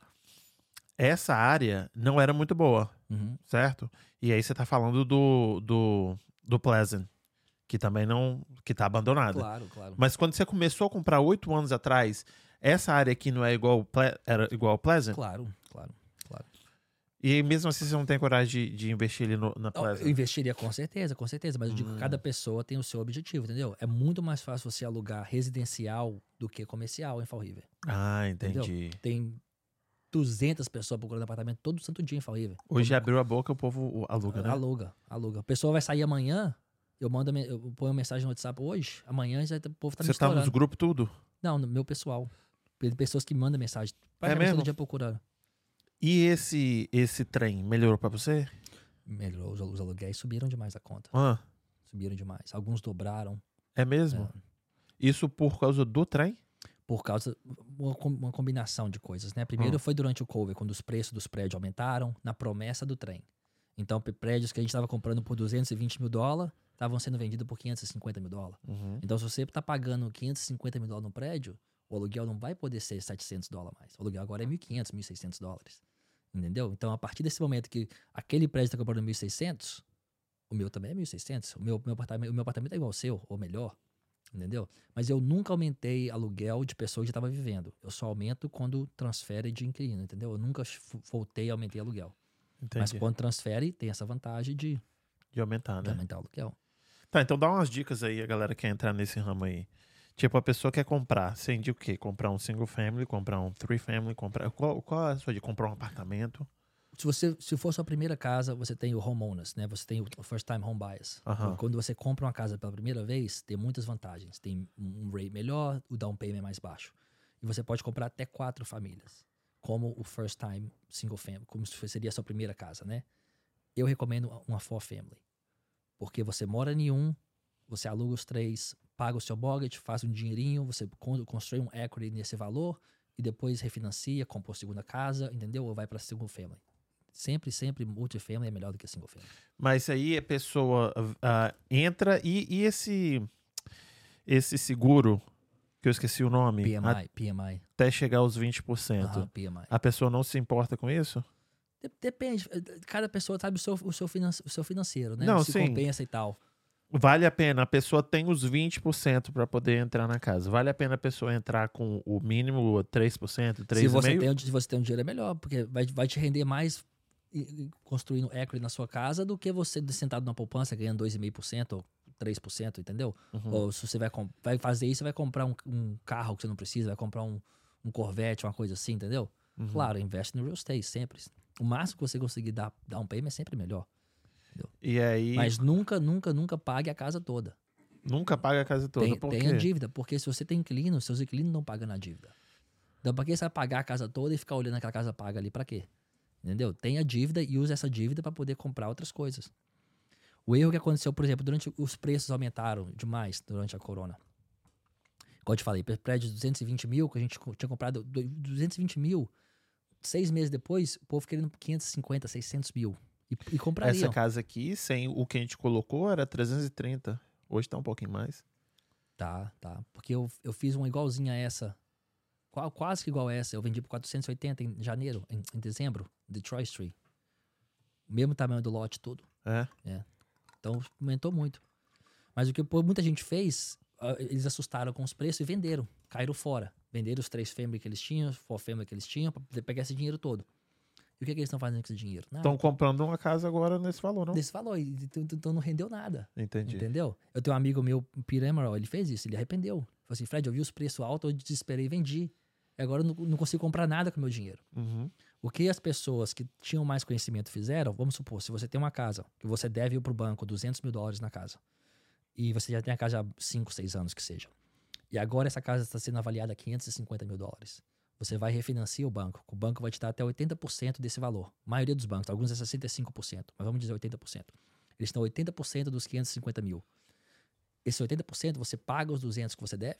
Essa área não era muito boa, Uhum. certo? E aí você tá falando do, do, do Pleasant, que também não. que tá abandonada. Claro, claro. Mas quando você começou a comprar oito anos atrás, essa área aqui não é igual era igual ao Pleasant? Claro, claro. E mesmo assim você não tem coragem de, de investir ali no- na Pleasant? eu investiria com certeza, com certeza. Mas eu digo Hum. que cada pessoa tem o seu objetivo, entendeu? É muito mais fácil você alugar residencial do que comercial em Fall River. Ah, Entendeu? entendi. Tem 200 pessoas procurando apartamento todo santo dia em Fall River. Hoje abriu a boca, o povo aluga, né? Aluga, aluga. A pessoa vai sair amanhã, eu mando, eu ponho uma mensagem no WhatsApp hoje, amanhã já tá- o povo tá me Você tá nos grupos tudo? Não, no meu pessoal. Pessoas que mandam mensagem. praticamente É mesmo? todo dia procurando. E esse esse trem melhorou pra você? Melhorou, os, os aluguéis subiram demais a conta. Ah, Subiram demais. Alguns dobraram. é mesmo? Isso por causa do trem? por causa uma, uma combinação de coisas, né? Primeiro Hum. foi durante o COVID, quando os preços dos prédios aumentaram na promessa do trem. Então, prédios que a gente estava comprando por 220 mil dólares estavam sendo vendidos por 550 mil dólares. Uhum. Então, se você está pagando 550 mil dólares no prédio, o aluguel não vai poder ser 700 dólares mais. O aluguel agora é 1.500, 1.600 dólares. Entendeu? Então, a partir desse momento que aquele prédio está comprando 1.600, o meu também é 1.600. O meu, meu apartamento, o meu apartamento é igual ao seu, ou melhor. Entendeu? Mas eu nunca aumentei aluguel de pessoas que estavam vivendo. Eu só aumento quando transfere de inquilino, entendeu? Eu nunca voltei e aumentei aluguel. Mas Entendi. quando transfere, tem essa vantagem de, De aumentar, de né? aumentar o aluguel. Tá, então dá umas dicas aí, a galera que quer entrar nesse ramo aí. Tipo, a pessoa quer comprar. Você indica o quê? Comprar um single family, comprar um three family, comprar. Qual, qual é a sua de comprar um apartamento? Se você se for sua primeira casa, você tem o homeowners, né? Você tem o first time home buyers. Aham. Quando você compra uma casa pela primeira vez, tem muitas vantagens. Tem um rate melhor, o down payment é mais baixo. E você pode comprar até quatro famílias, como o first time single family, como se seria a sua primeira casa, né? Eu recomendo uma four family. Porque você mora em um, você aluga os três, paga o seu mortgage, faz um dinheirinho, você con- constrói um equity nesse valor e depois refinancia, compra a segunda casa, entendeu? Ou vai para single family. Sempre, sempre, multifamily é melhor do que single family. Mas aí a pessoa ah, entra e, e esse esse seguro, que eu esqueci o nome, PMI, PMI. até chegar aos 20%. Aham, PMI. A pessoa não se importa com isso? De- Depende, eh, cada pessoa sabe o seu, o seu, finan- o seu financeiro, né? Não, Se sim. compensa e tal. Vale a pena, a pessoa tem os 20% para poder entrar na casa. Vale a pena a pessoa entrar com o mínimo 3%, 3,5%? Se você, tem, um- se você tem um dinheiro é melhor, porque vai, vai te render mais construindo equity na sua casa do que você sentado na poupança ganhando 2,5% ou 3%, entendeu? Uhum. Ou se você vai, vai fazer isso, você vai comprar um, um carro que você não precisa, vai comprar um, um Corvette, uma coisa assim, entendeu? Uhum. Claro, investe no real estate sempre. O máximo que você conseguir dar, dar um payment é sempre melhor. E aí, Mas nunca, nunca, nunca pague a casa toda. nunca paga a casa toda. Tem, Por tem quê? a dívida, porque se você tem inquilino, seus inquilinos não pagam a dívida. Então, pra que você vai pagar a casa toda e ficar olhando aquela casa paga ali pra quê? Entendeu? Tem a dívida e usa essa dívida pra poder comprar outras coisas. O erro que aconteceu, por exemplo, durante os preços aumentaram demais durante a corona. Como eu te falei, prédio de 220 mil, que a gente tinha comprado do- 220 mil, seis meses depois, o povo querendo 550, 600 mil. E, e comprariam. Essa casa aqui, sem o que a gente colocou, era 330. Hoje tá um pouquinho mais. Tá, tá. Porque eu, eu fiz uma igualzinha a essa. Qua- Quase que igual a essa. Eu vendi por 480 em janeiro, em, em dezembro, de Troy Street. Mesmo tamanho do lote todo. É. Então aumentou muito. Mas o que muita gente fez, eles assustaram com os preços e venderam. Caíram fora. Venderam os três family que eles tinham, os four family que eles tinham, pra pegar esse dinheiro todo. E o que, que eles estão fazendo com esse dinheiro? Estão comprando uma casa agora nesse valor, não? Desse valor. Então não rendeu nada. Entendi. Entendeu? Eu tenho um amigo meu, Peter Emerald, ele fez isso, ele arrependeu. Falou assim, Fred, eu vi os preços altos, eu desesperei e vendi. E agora eu não, não consigo comprar nada com o meu dinheiro. Uhum. O que as pessoas que tinham mais conhecimento fizeram, vamos supor, se você tem uma casa, que você deve ir pro banco 200 mil dólares na casa, e você já tem a casa há 5, 6 anos que seja, e agora essa casa está sendo avaliada a 550 mil dólares, você vai refinanciar o banco, o banco vai te dar até 80% desse valor. A maioria dos bancos, alguns é 65%, mas vamos dizer 80%. Eles dão 80% dos 550 mil. Esse 80% você paga os 200 que você deve,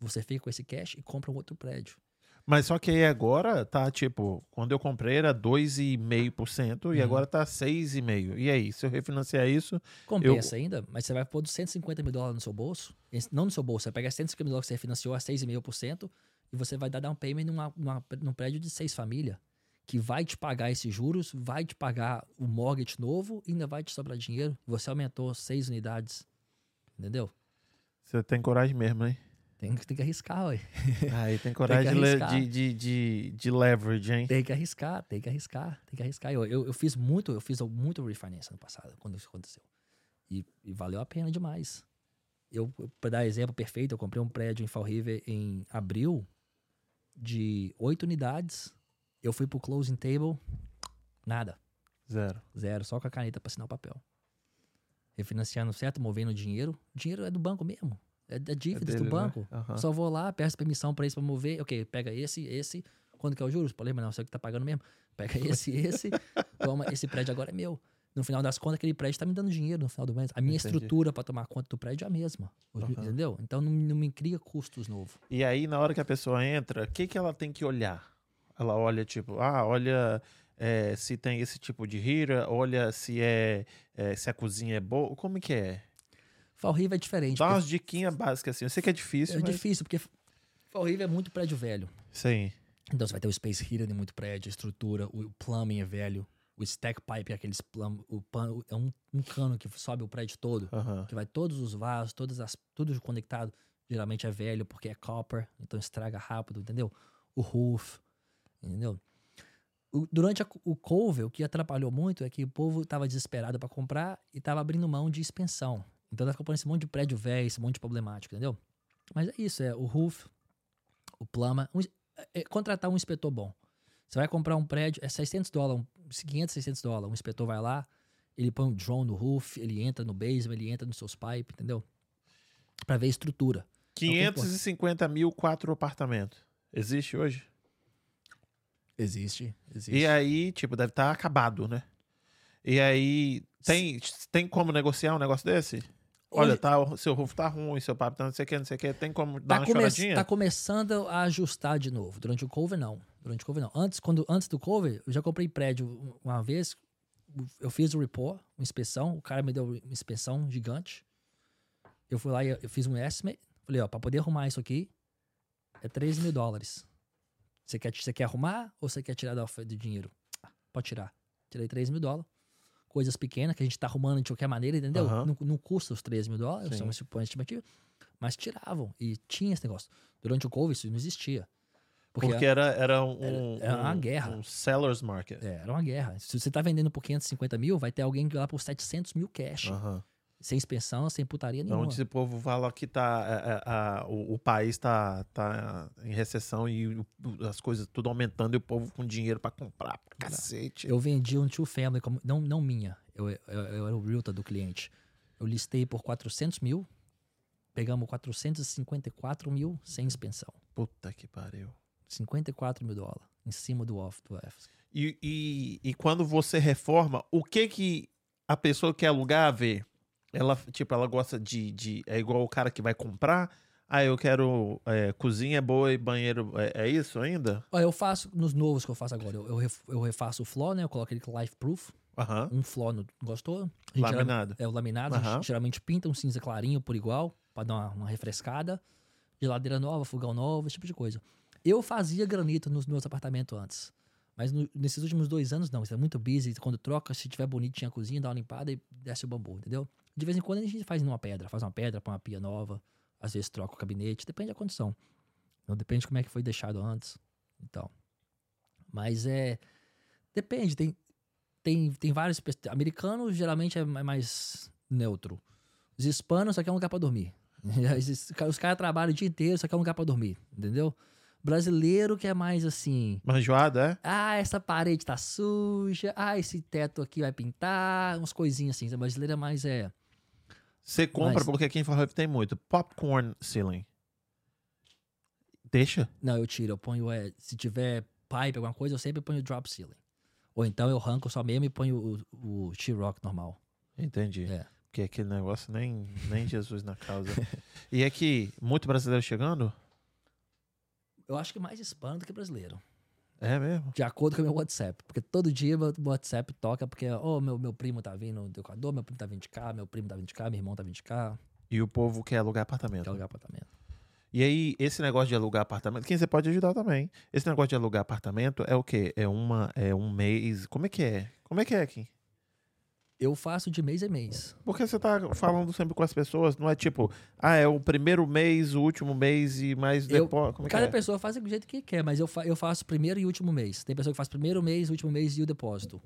você fica com esse cash e compra um outro prédio. Mas só que aí agora tá tipo, quando eu comprei era 2,5% e Uhum. agora tá 6,5%. E aí, se eu refinanciar isso, Compensa ainda, mas você vai pôr 250 mil dólares no seu bolso. Não no seu bolso, você vai pegar 150 mil dólares que você refinanciou a 6,5% e você vai dar down payment numa, numa, num prédio de seis famílias que vai te pagar esses juros, vai te pagar o mortgage novo e ainda vai te sobrar dinheiro. Você aumentou seis unidades. Entendeu? você tem coragem mesmo, hein? Tem, que- tem que arriscar, ué. [laughs] Aí tem coragem arriscar. de, de, de, de leverage, hein? Tem que arriscar, tem que arriscar, tem que arriscar. Eu, eu, eu fiz muito, eu fiz muito refinance ano passado, quando isso aconteceu. E, e valeu a pena demais. Eu para dar exemplo perfeito, eu comprei um prédio em Fall River em abril de oito unidades. Eu fui pro closing table, nada, Zero. zero, só com a caneta para assinar o papel. Refinanciando certo, movendo dinheiro. O dinheiro é do banco mesmo. É da dívidas dele, do né? banco. Aham. Só vou lá, peço permissão para isso para mover. Ok, pega esse, esse. Quando que é o juros? Problema não, você que tá pagando mesmo. Pega [laughs] esse, esse. toma, esse prédio agora é meu. No final das contas, aquele prédio tá me dando dinheiro no final do mês. A minha Entendi. estrutura para tomar conta do prédio é a mesma. Aham. Entendeu? Então não, não me cria custos novos. E aí, na hora que a pessoa entra, o que, que ela tem que olhar? Ela olha, tipo, ah, olha é, se tem esse tipo de heater, olha se é, é, se a cozinha é boa. Como que é? Fall River é diferente. Dá porque umas diquinhas básicas assim. Eu sei que é difícil, É mas... difícil, porque Fall River é muito prédio velho. Sim. Então você vai ter o space heater em muito prédio, a estrutura, o plumbing é velho. O stack pipe é aqueles plano, o pano, é um, um cano que sobe o prédio todo, Aham. que vai todos os vasos, todas as, tudo conectado. Geralmente é velho porque é copper, então estraga rápido, entendeu? O roof, entendeu? O- durante a- o couve, o que atrapalhou muito é que o povo estava desesperado para comprar e estava abrindo mão de expensão. Então tá comprando esse monte de prédio velho, esse monte de problemático, entendeu? Mas é isso, é o roof, o plama, um, é contratar um inspetor bom. Você vai comprar um prédio, é 600 dólares, um- 500, 600 dólares. Um inspetor vai lá, ele põe um drone no roof, ele entra no basement, ele entra nos seus pipes, entendeu? Pra ver a estrutura. 550 mil, quatro apartamentos. Existe hoje? Existe, existe. E aí, tipo, deve estar acabado, né? E aí, tem, tem como negociar um negócio desse? Olha, tá, seu roof tá ruim, seu papo tá não sei o que, não sei o que. Tem como dar Tá, uma come- choradinha? tá começando a ajustar de novo. Durante o cover, não. Durante o cover, não. Antes, quando, antes do cover, eu já comprei prédio uma vez. Eu fiz o report, uma inspeção. O cara me deu uma inspeção gigante. Eu fui lá e eu fiz um estimate. Falei, ó, pra poder arrumar isso aqui, é 3 mil dólares. Você quer, você quer arrumar ou você quer tirar do dinheiro? Ah, Pode tirar. Tirei 3 mil dólares. Coisas pequenas que a gente tá arrumando de qualquer maneira, entendeu? Aham. Não, não custa os 3 mil dólares, Sim. são esse põe estimativa. Mas tiravam. E tinha esse negócio. Durante o Covid, isso não existia. Porque, Porque era, era um, Era- era uma um- guerra. Um seller's market. é, era uma guerra. Se você tá vendendo por 550 mil, vai ter alguém lá por 700 mil cash. Aham. Sem inspeção, sem putaria nenhuma. Onde esse povo fala que tá, é, é, a- o, o país tá, tá em recessão e o- as coisas tudo aumentando e o povo com dinheiro pra comprar. Cacete. Eu vendi um two family, como, não, não minha. Eu, eu, eu era o realtor do cliente. Eu listei por 400 mil. Pegamos 454 mil sem inspeção. Puta que pariu. 54 mil dólares em cima do off do F. E, e, e quando você reforma, o que que a pessoa que quer alugar vê? Ela, tipo, ela gosta de, de... É igual o cara que vai comprar. Ah, eu quero é, cozinha boa e banheiro... É, é isso ainda? Eu faço, nos novos que eu faço agora, eu, eu, ref- eu refaço o floor, né? Eu coloco ele com life proof. Um floor no, gostou? Laminado. É o laminado. A gente geralmente pinta um cinza clarinho por igual, pra dar uma, uma refrescada. Geladeira nova, fogão novo, esse tipo de coisa. Eu fazia granito nos meus apartamentos antes. Mas no- nesses últimos dois anos, não. Isso é muito busy. Quando troca, se tiver bonitinha a cozinha, dá uma limpada e desce o bambu, entendeu? De vez em quando a gente faz numa pedra. Faz uma pedra, põe uma pia nova. Às vezes troca o gabinete. Depende da condição. Depende de como é que foi deixado antes. Então. Mas é... Depende. Tem, tem, tem vários... Americano geralmente é ma- mais neutro. Os hispanos só quer um lugar pra dormir. [laughs] Os caras trabalham o dia inteiro, só quer um lugar pra dormir. Entendeu? Brasileiro que é mais assim... Manjoado, é? Ah, essa parede tá suja. Ah, esse teto aqui vai pintar. Umas coisinhas assim. O brasileiro é mais é. Você compra, Mas- porque aqui em Forró tem muito. Popcorn ceiling. Deixa? Não, eu tiro. Eu ponho. É, se tiver pipe, alguma coisa, eu sempre ponho drop ceiling. Ou então eu arranco só mesmo e ponho o, o T-Rock normal. Entendi. É. Porque aquele negócio nem, nem [laughs] Jesus na causa. e é que muito brasileiro chegando? Eu acho que mais hispano do que brasileiro. É mesmo? De acordo com o meu WhatsApp. Porque todo dia meu WhatsApp toca, porque, ô, meu, meu primo tá vindo do Equador, meu primo tá vindo de cá, meu primo tá vindo de cá, meu irmão tá vindo de cá. E o povo quer alugar apartamento. Quer alugar apartamento. E aí, esse negócio de alugar apartamento, quem você pode ajudar também. Esse negócio de alugar apartamento é o quê? É uma, é um mês. Como é que é? Como é que é aqui? Eu faço de mês em mês. Porque você tá falando sempre com as pessoas, não é tipo, ah, é o primeiro mês, o último mês e mais Eu- depois. Como é Cada é? pessoa faz do jeito que quer, mas eu, fa eu faço primeiro e último mês. Tem pessoa que faz primeiro mês, último mês e o depósito.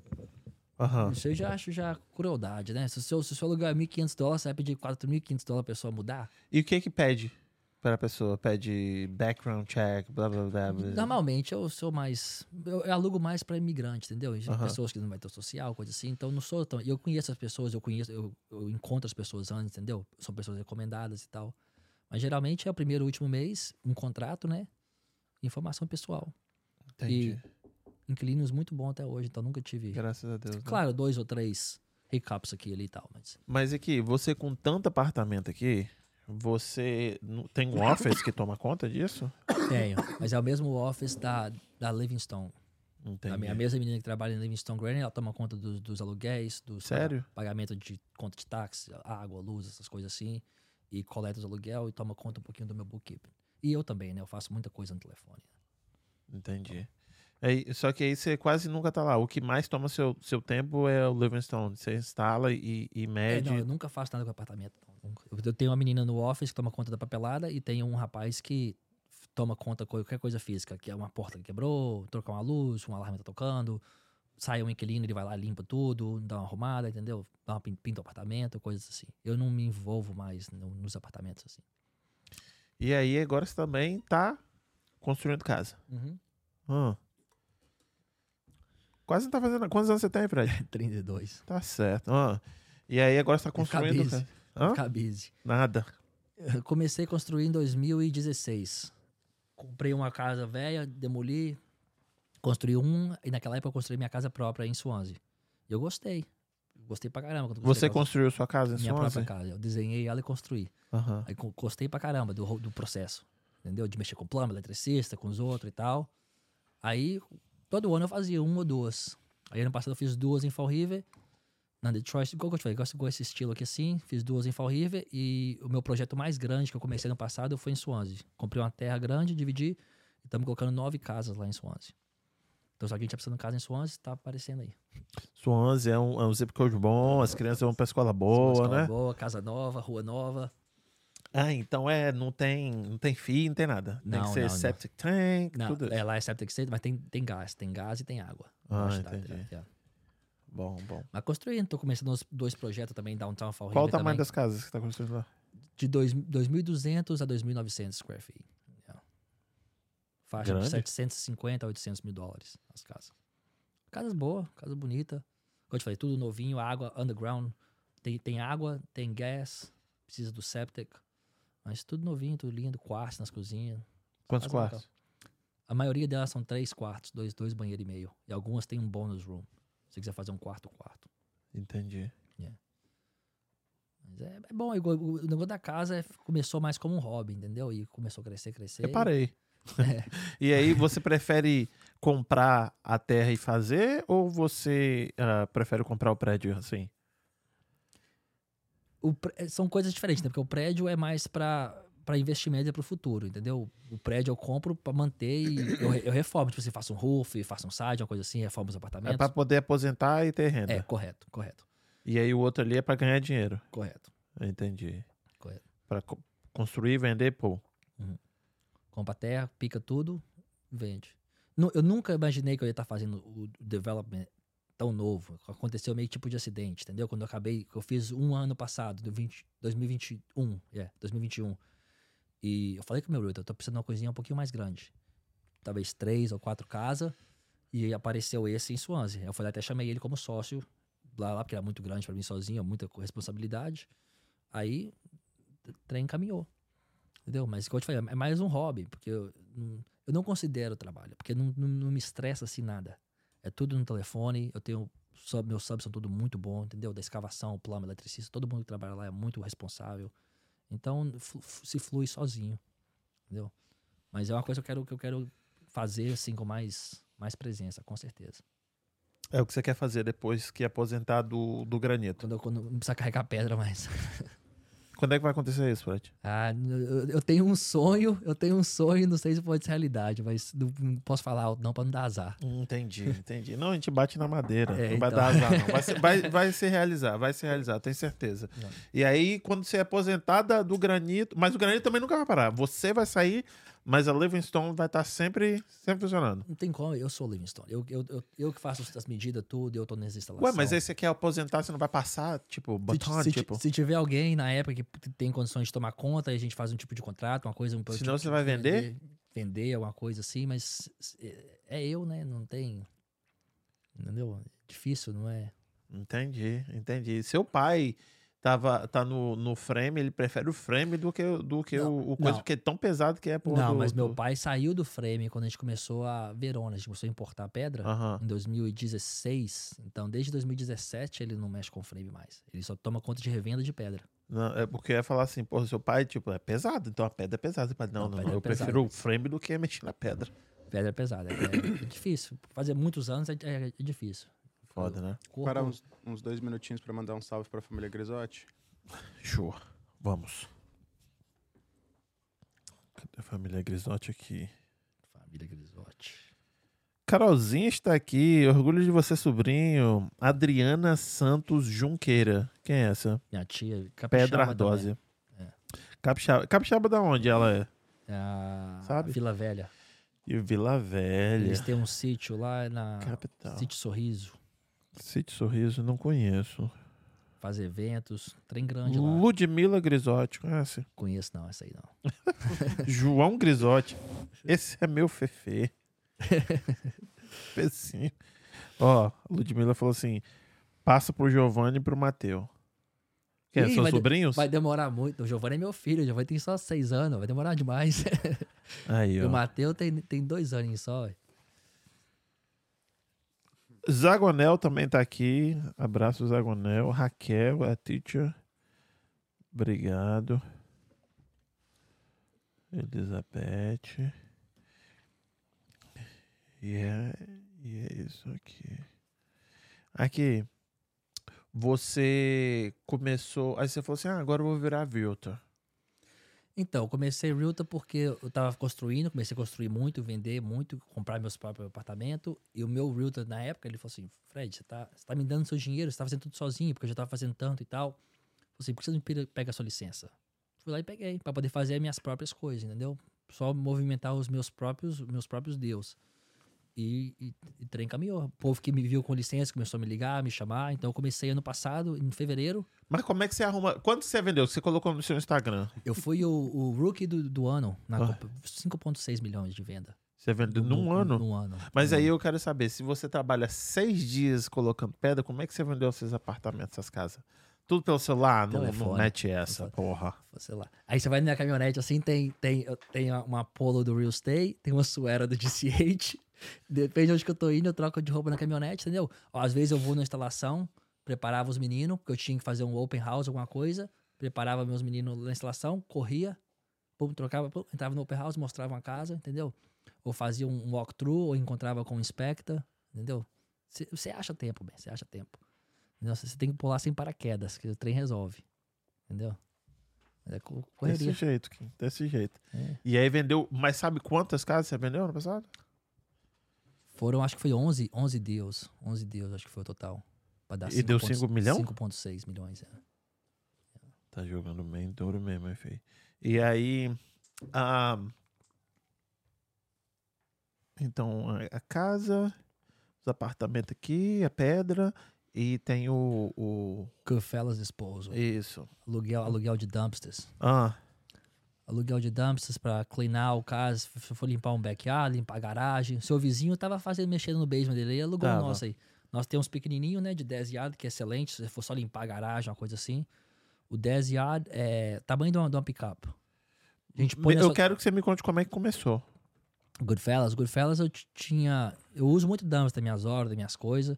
Aham. Isso eu já acho já crueldade, né? Se o seu, se o seu lugar é 1.500 dólares, você vai pedir 4.500 dólares a pessoa mudar? E o que que pede para a pessoa? Pede background check, blá blá blá. blá. Normalmente eu sou mais. Eu, eu alugo mais pra imigrante, entendeu? E Aham. Pessoas que não vai ter social, coisa assim. Então não sou tão. Eu conheço as pessoas, eu conheço, eu, eu encontro as pessoas antes, entendeu? São pessoas recomendadas e tal. Mas geralmente é o primeiro e último mês, um contrato, né? Informação pessoal. Entendi. Inquilinos muito bom até hoje, então nunca tive. Graças a Deus. né? Claro, dois ou três hiccups aqui ali e tal, mas. Mas aqui, você com tanto apartamento aqui, você tem um office que toma conta disso? Tenho. Mas é o mesmo office da, da Livingstone. Entendi. A minha mesma menina que trabalha em Livingstone Granite, ela toma conta dos, dos aluguéis, dos Sério? pagamento de conta de táxi, água, luz, essas coisas assim. E coleta os aluguel e toma conta um pouquinho do meu bookkeeping. E eu também, né? Eu faço muita coisa no telefone. Entendi. Aí, só que aí você quase nunca tá lá. O que mais toma seu, seu tempo é o Livingstone. Você instala e, e É, mede. não, eu nunca faço nada com apartamento. Eu- tenho uma menina no office que toma conta da papelada e tem um rapaz que toma conta de qualquer coisa física, que é uma porta que quebrou, trocar uma luz, um alarme tá tocando, sai um inquilino, ele vai lá, limpa tudo, dá uma arrumada, entendeu? Dá uma pin- pinta o apartamento, coisas assim. Eu não me envolvo mais no- nos apartamentos assim. E aí agora você também tá construindo casa. Ah. Quase não tá fazendo. Quantos anos você tem, Fred? [laughs] 32. Tá certo. Ah. E aí agora você tá construindo. Cabize. Hã? Cabize. Nada. Eu comecei a construir em 2016. Comprei uma casa velha, demoli, construí um, e naquela época eu construí minha casa própria em Swansea. E eu gostei. Gostei pra caramba. quando Você construí construiu sua casa em minha Swansea? própria casa. Eu desenhei ela e construí. Aham. Aí gostei pra caramba do, do processo. Entendeu? De mexer com plano, eletricista, com os outros e tal. Aí, todo ano eu fazia uma ou duas. Aí, ano passado eu fiz duas em Fall River. Na Detroit, igual que eu te falei, gosto com esse estilo aqui assim. Fiz duas em Fall River. E o meu projeto mais grande que eu comecei no passado foi em Swansea. Comprei uma terra grande, dividi. E estamos colocando nove casas lá em Swansea. Então, se alguém tá precisando de casa em Swansea, tá aparecendo aí. Swansea é um, é um zip code bom, as crianças vão pra escola boa, Escola né? Boa, casa nova, rua nova. Ah, então é, não tem, não tem fio, não tem nada. tem Não, que ser não, não. septic tank, Não, tudo é, lá é septic state, mas tem, tem gás. Tem gás e tem água. Ah, entendi. é. Bom, bom. Mas construindo, tô começando os dois projetos também, Downtown Fall Qual o River tamanho também, das casas que tá construindo lá? De dois- 2.200 a 2.900 square feet. Yeah. Faixa Grande. de 750 a 800 mil dólares as casas. Casas boas, casa bonita. Como eu te falei, tudo novinho, água, underground. Tem, tem água, tem gas, precisa do septic. Mas tudo novinho, tudo lindo, quartos nas cozinhas. Quantos quartos? A maioria delas são três quartos, dois, dois banheiros e meio. E algumas têm um bonus room. Se você quiser fazer um quarto, quarto. Entendi. Mas é, é bom, o negócio da casa é- começou mais como um hobby, entendeu? E começou a crescer, crescer. Eu parei. [laughs] É. [laughs] e aí, você prefere comprar a terra e fazer ou você ah, prefere comprar o prédio assim? O são coisas diferentes, né? Porque o prédio é mais para para investimento e para o futuro, entendeu? O prédio eu compro para manter e eu, eu reformo. Tipo, você faça um roof, faça um side, uma coisa assim, reforma os É apartamentos. pra poder aposentar e ter renda. É, correto, correto, E aí o outro ali é pra ganhar dinheiro. correto, Entendi. correto. Pra co- construir, vender, pô. Compra a terra, pica tudo, vende. Nu- Eu nunca imaginei que eu ia estar fazendo o development tão novo. Aconteceu meio tipo de acidente, entendeu? Quando eu acabei, eu fiz um ano passado, do 20, 2021, é, 2021. E eu falei com o meu realtor, eu tô precisando de uma coisinha um pouquinho mais grande. Talvez três ou quatro casas. E apareceu esse em Swansea. Eu falei, até chamei ele como sócio lá, lá porque era muito grande para mim sozinho, muita responsabilidade. Aí o trem caminhou. Entendeu? Mas, como eu te falei, é mais um hobby, porque eu, eu não considero trabalho, porque não, não, não me estressa assim nada. É tudo no telefone, eu tenho. Sub, meus subs são tudo muito bom, entendeu? Da escavação, o plano, eletricista, todo mundo que trabalha lá é muito responsável. Então, se flui sozinho, entendeu? Mas é uma coisa que eu quero, que eu quero fazer, assim, com mais, mais presença, com certeza. É o que você quer fazer depois que aposentar do, do granito. Quando, eu- quando não precisa carregar pedra mais. [laughs] Quando é que vai acontecer isso, Fred? Ah, eu, tenho um sonho, eu tenho um sonho, não sei se pode ser realidade, mas não, posso falar não pra não dar azar. Entendi, entendi. Não, a gente bate na madeira. É, não vai então. dar azar, não. Vai, [laughs] se- vai, vai se realizar, vai se realizar, tenho certeza. Não. E aí, quando você é aposentada do granito. Mas o granito também nunca vai parar. Você vai sair, mas a Livingstone vai estar sempre, sempre funcionando. Não tem como, eu sou o Livingstone. Eu, eu, eu, eu que faço as medidas, tudo, eu tô nas instalações. Ué, mas aí você quer aposentar, você não vai passar, tipo, se, batom, se, tipo. se tiver alguém na época que tem condições de tomar conta, a gente faz um tipo de contrato, uma coisa. Um, Senão tipo, você vai vender? Vender, alguma coisa assim, mas é- é eu, né? Não tem. Entendeu? Difícil, não é? Entendi, entendi. Seu pai tava, tá no, no frame, ele prefere o frame do que, do que Não, o, o coisa, não. porque é tão pesado que é porra não, do- mas meu do- pai saiu do frame quando a gente começou a Verona, a gente começou a importar pedra. Aham. em 2016. Então, desde 2017 ele não mexe com frame mais. Ele só toma conta de revenda de pedra. Não, é porque ia falar assim, porra, seu pai, tipo, é pesado, então a pedra é pesada. Pai, não, Não, não, é eu pesada. prefiro o frame do que mexer na pedra. Pedra é pesada. É, é difícil. Fazer muitos anos é, é- é difícil. Foda, né? Corpo- Parar uns, uns dois minutinhos pra mandar um salve pra família Grisotti. Show. Vamos. Cadê a família Grisotti aqui? Família Grisotti. Carolzinha está aqui. Orgulho de você, sobrinho. Adriana Santos Junqueira. Quem é essa? Minha tia, capixaba Pedra. Ardósia. É. Capixaba. Capixaba da onde ela é? É a Sabe? Vila Velha. E Vila Velha. Eles têm um sítio lá na Capital. Sítio Sorriso. Sítio Sorriso, não conheço. Faz eventos, trem grande lá. Ludmila Grisotti, conhece? Conheço não, essa aí não. [laughs] João Grisotti. Esse é meu [laughs] Fefe. Fecinho. Ó, Ludmila falou assim: passa pro Giovanni e pro Mateu. Quem é? Ih, sobrinhos? Vai demorar muito. O Giovanni é meu filho, o Giovanni tem só seis anos, vai demorar demais. Aí, E [laughs] o ó. Matheus tem, tem dois anos só. Zagonel também tá aqui. Abraço, Zagonel. Raquel, a teacher. Obrigado. Elizabeth. E é, e é isso aqui. Aqui. Você começou. Aí você falou assim: ah, agora eu vou virar Realtor. Então, eu comecei Realtor porque eu tava construindo, comecei a construir muito, vender muito, comprar meus próprios apartamentos. E o meu Realtor, na época, ele falou assim: Fred, você tá, você tá me dando seu dinheiro, você tá fazendo tudo sozinho, porque eu já tava fazendo tanto e tal. Falei assim, por que você não pega- a sua licença? Fui lá e peguei, para poder fazer as minhas próprias coisas, entendeu? Só movimentar os meus próprios, meus próprios deus. E, e, e trem caminhou. O povo que me viu com licença começou a me ligar, me chamar. Então, eu comecei ano passado, em fevereiro. Mas como é que você arruma. Quanto você vendeu? Você colocou no seu Instagram? Eu fui o, o rookie do, do ano, na Ah. Copa- 5,6 milhões de venda. Você vendeu num no- ano? Num ano. Mas Num aí ano. eu quero saber, se você trabalha seis dias colocando pedra, como é que você vendeu seus apartamentos, essas casas? Tudo pelo celular? Não, não Telefone. mete essa, porra. Sei lá. Aí você vai na caminhonete assim, tem, tem, tenho uma polo do Real Estate, tem uma suera do GCH. Depende de onde que eu tô indo, eu troco de roupa na caminhonete, entendeu? Ó, às vezes eu vou na instalação, preparava os meninos, porque eu tinha que fazer um open house, alguma coisa. Preparava meus meninos na instalação, corria, pum, trocava, pum, entrava no open house, mostrava uma casa, entendeu? Ou fazia um walkthrough, ou encontrava com um inspector, entendeu? Você- acha tempo, bem, você acha tempo. Você tem que pular sem paraquedas, que o trem resolve. Entendeu? É co- correria. Desse jeito, Kim, desse jeito. É. E aí vendeu, mas sabe quantas casas você vendeu ano passado? Foram, acho que foi 11, 11 deals. 11 deals, acho que foi o total. Pra dar E deu 5 5 milhão? 5,6 milhões. É. Tá jogando bem duro mesmo, é feio. E aí, a... então, a- a casa, os apartamentos aqui, a pedra, e tem o... o... Goodfellas Disposal. Isso. Aluguel, aluguel de dumpsters. Ah, Aluguel de dumpsters pra cleanar o caso. Se for limpar um backyard, limpar a garagem. Seu vizinho tava fazendo, mexendo no basement dele. Ele alugou o Tava. nosso aí. Nós temos pequenininho, né? De 10 yard, que é excelente. Se for só limpar a garagem, uma coisa assim. O 10 yard é tamanho de uma, de uma pick-up. A gente põe eu sua- quero que você me conte como é que começou. Goodfellas, Goodfellas eu tinha. Eu uso muito dumpster minhas horas, minhas coisas.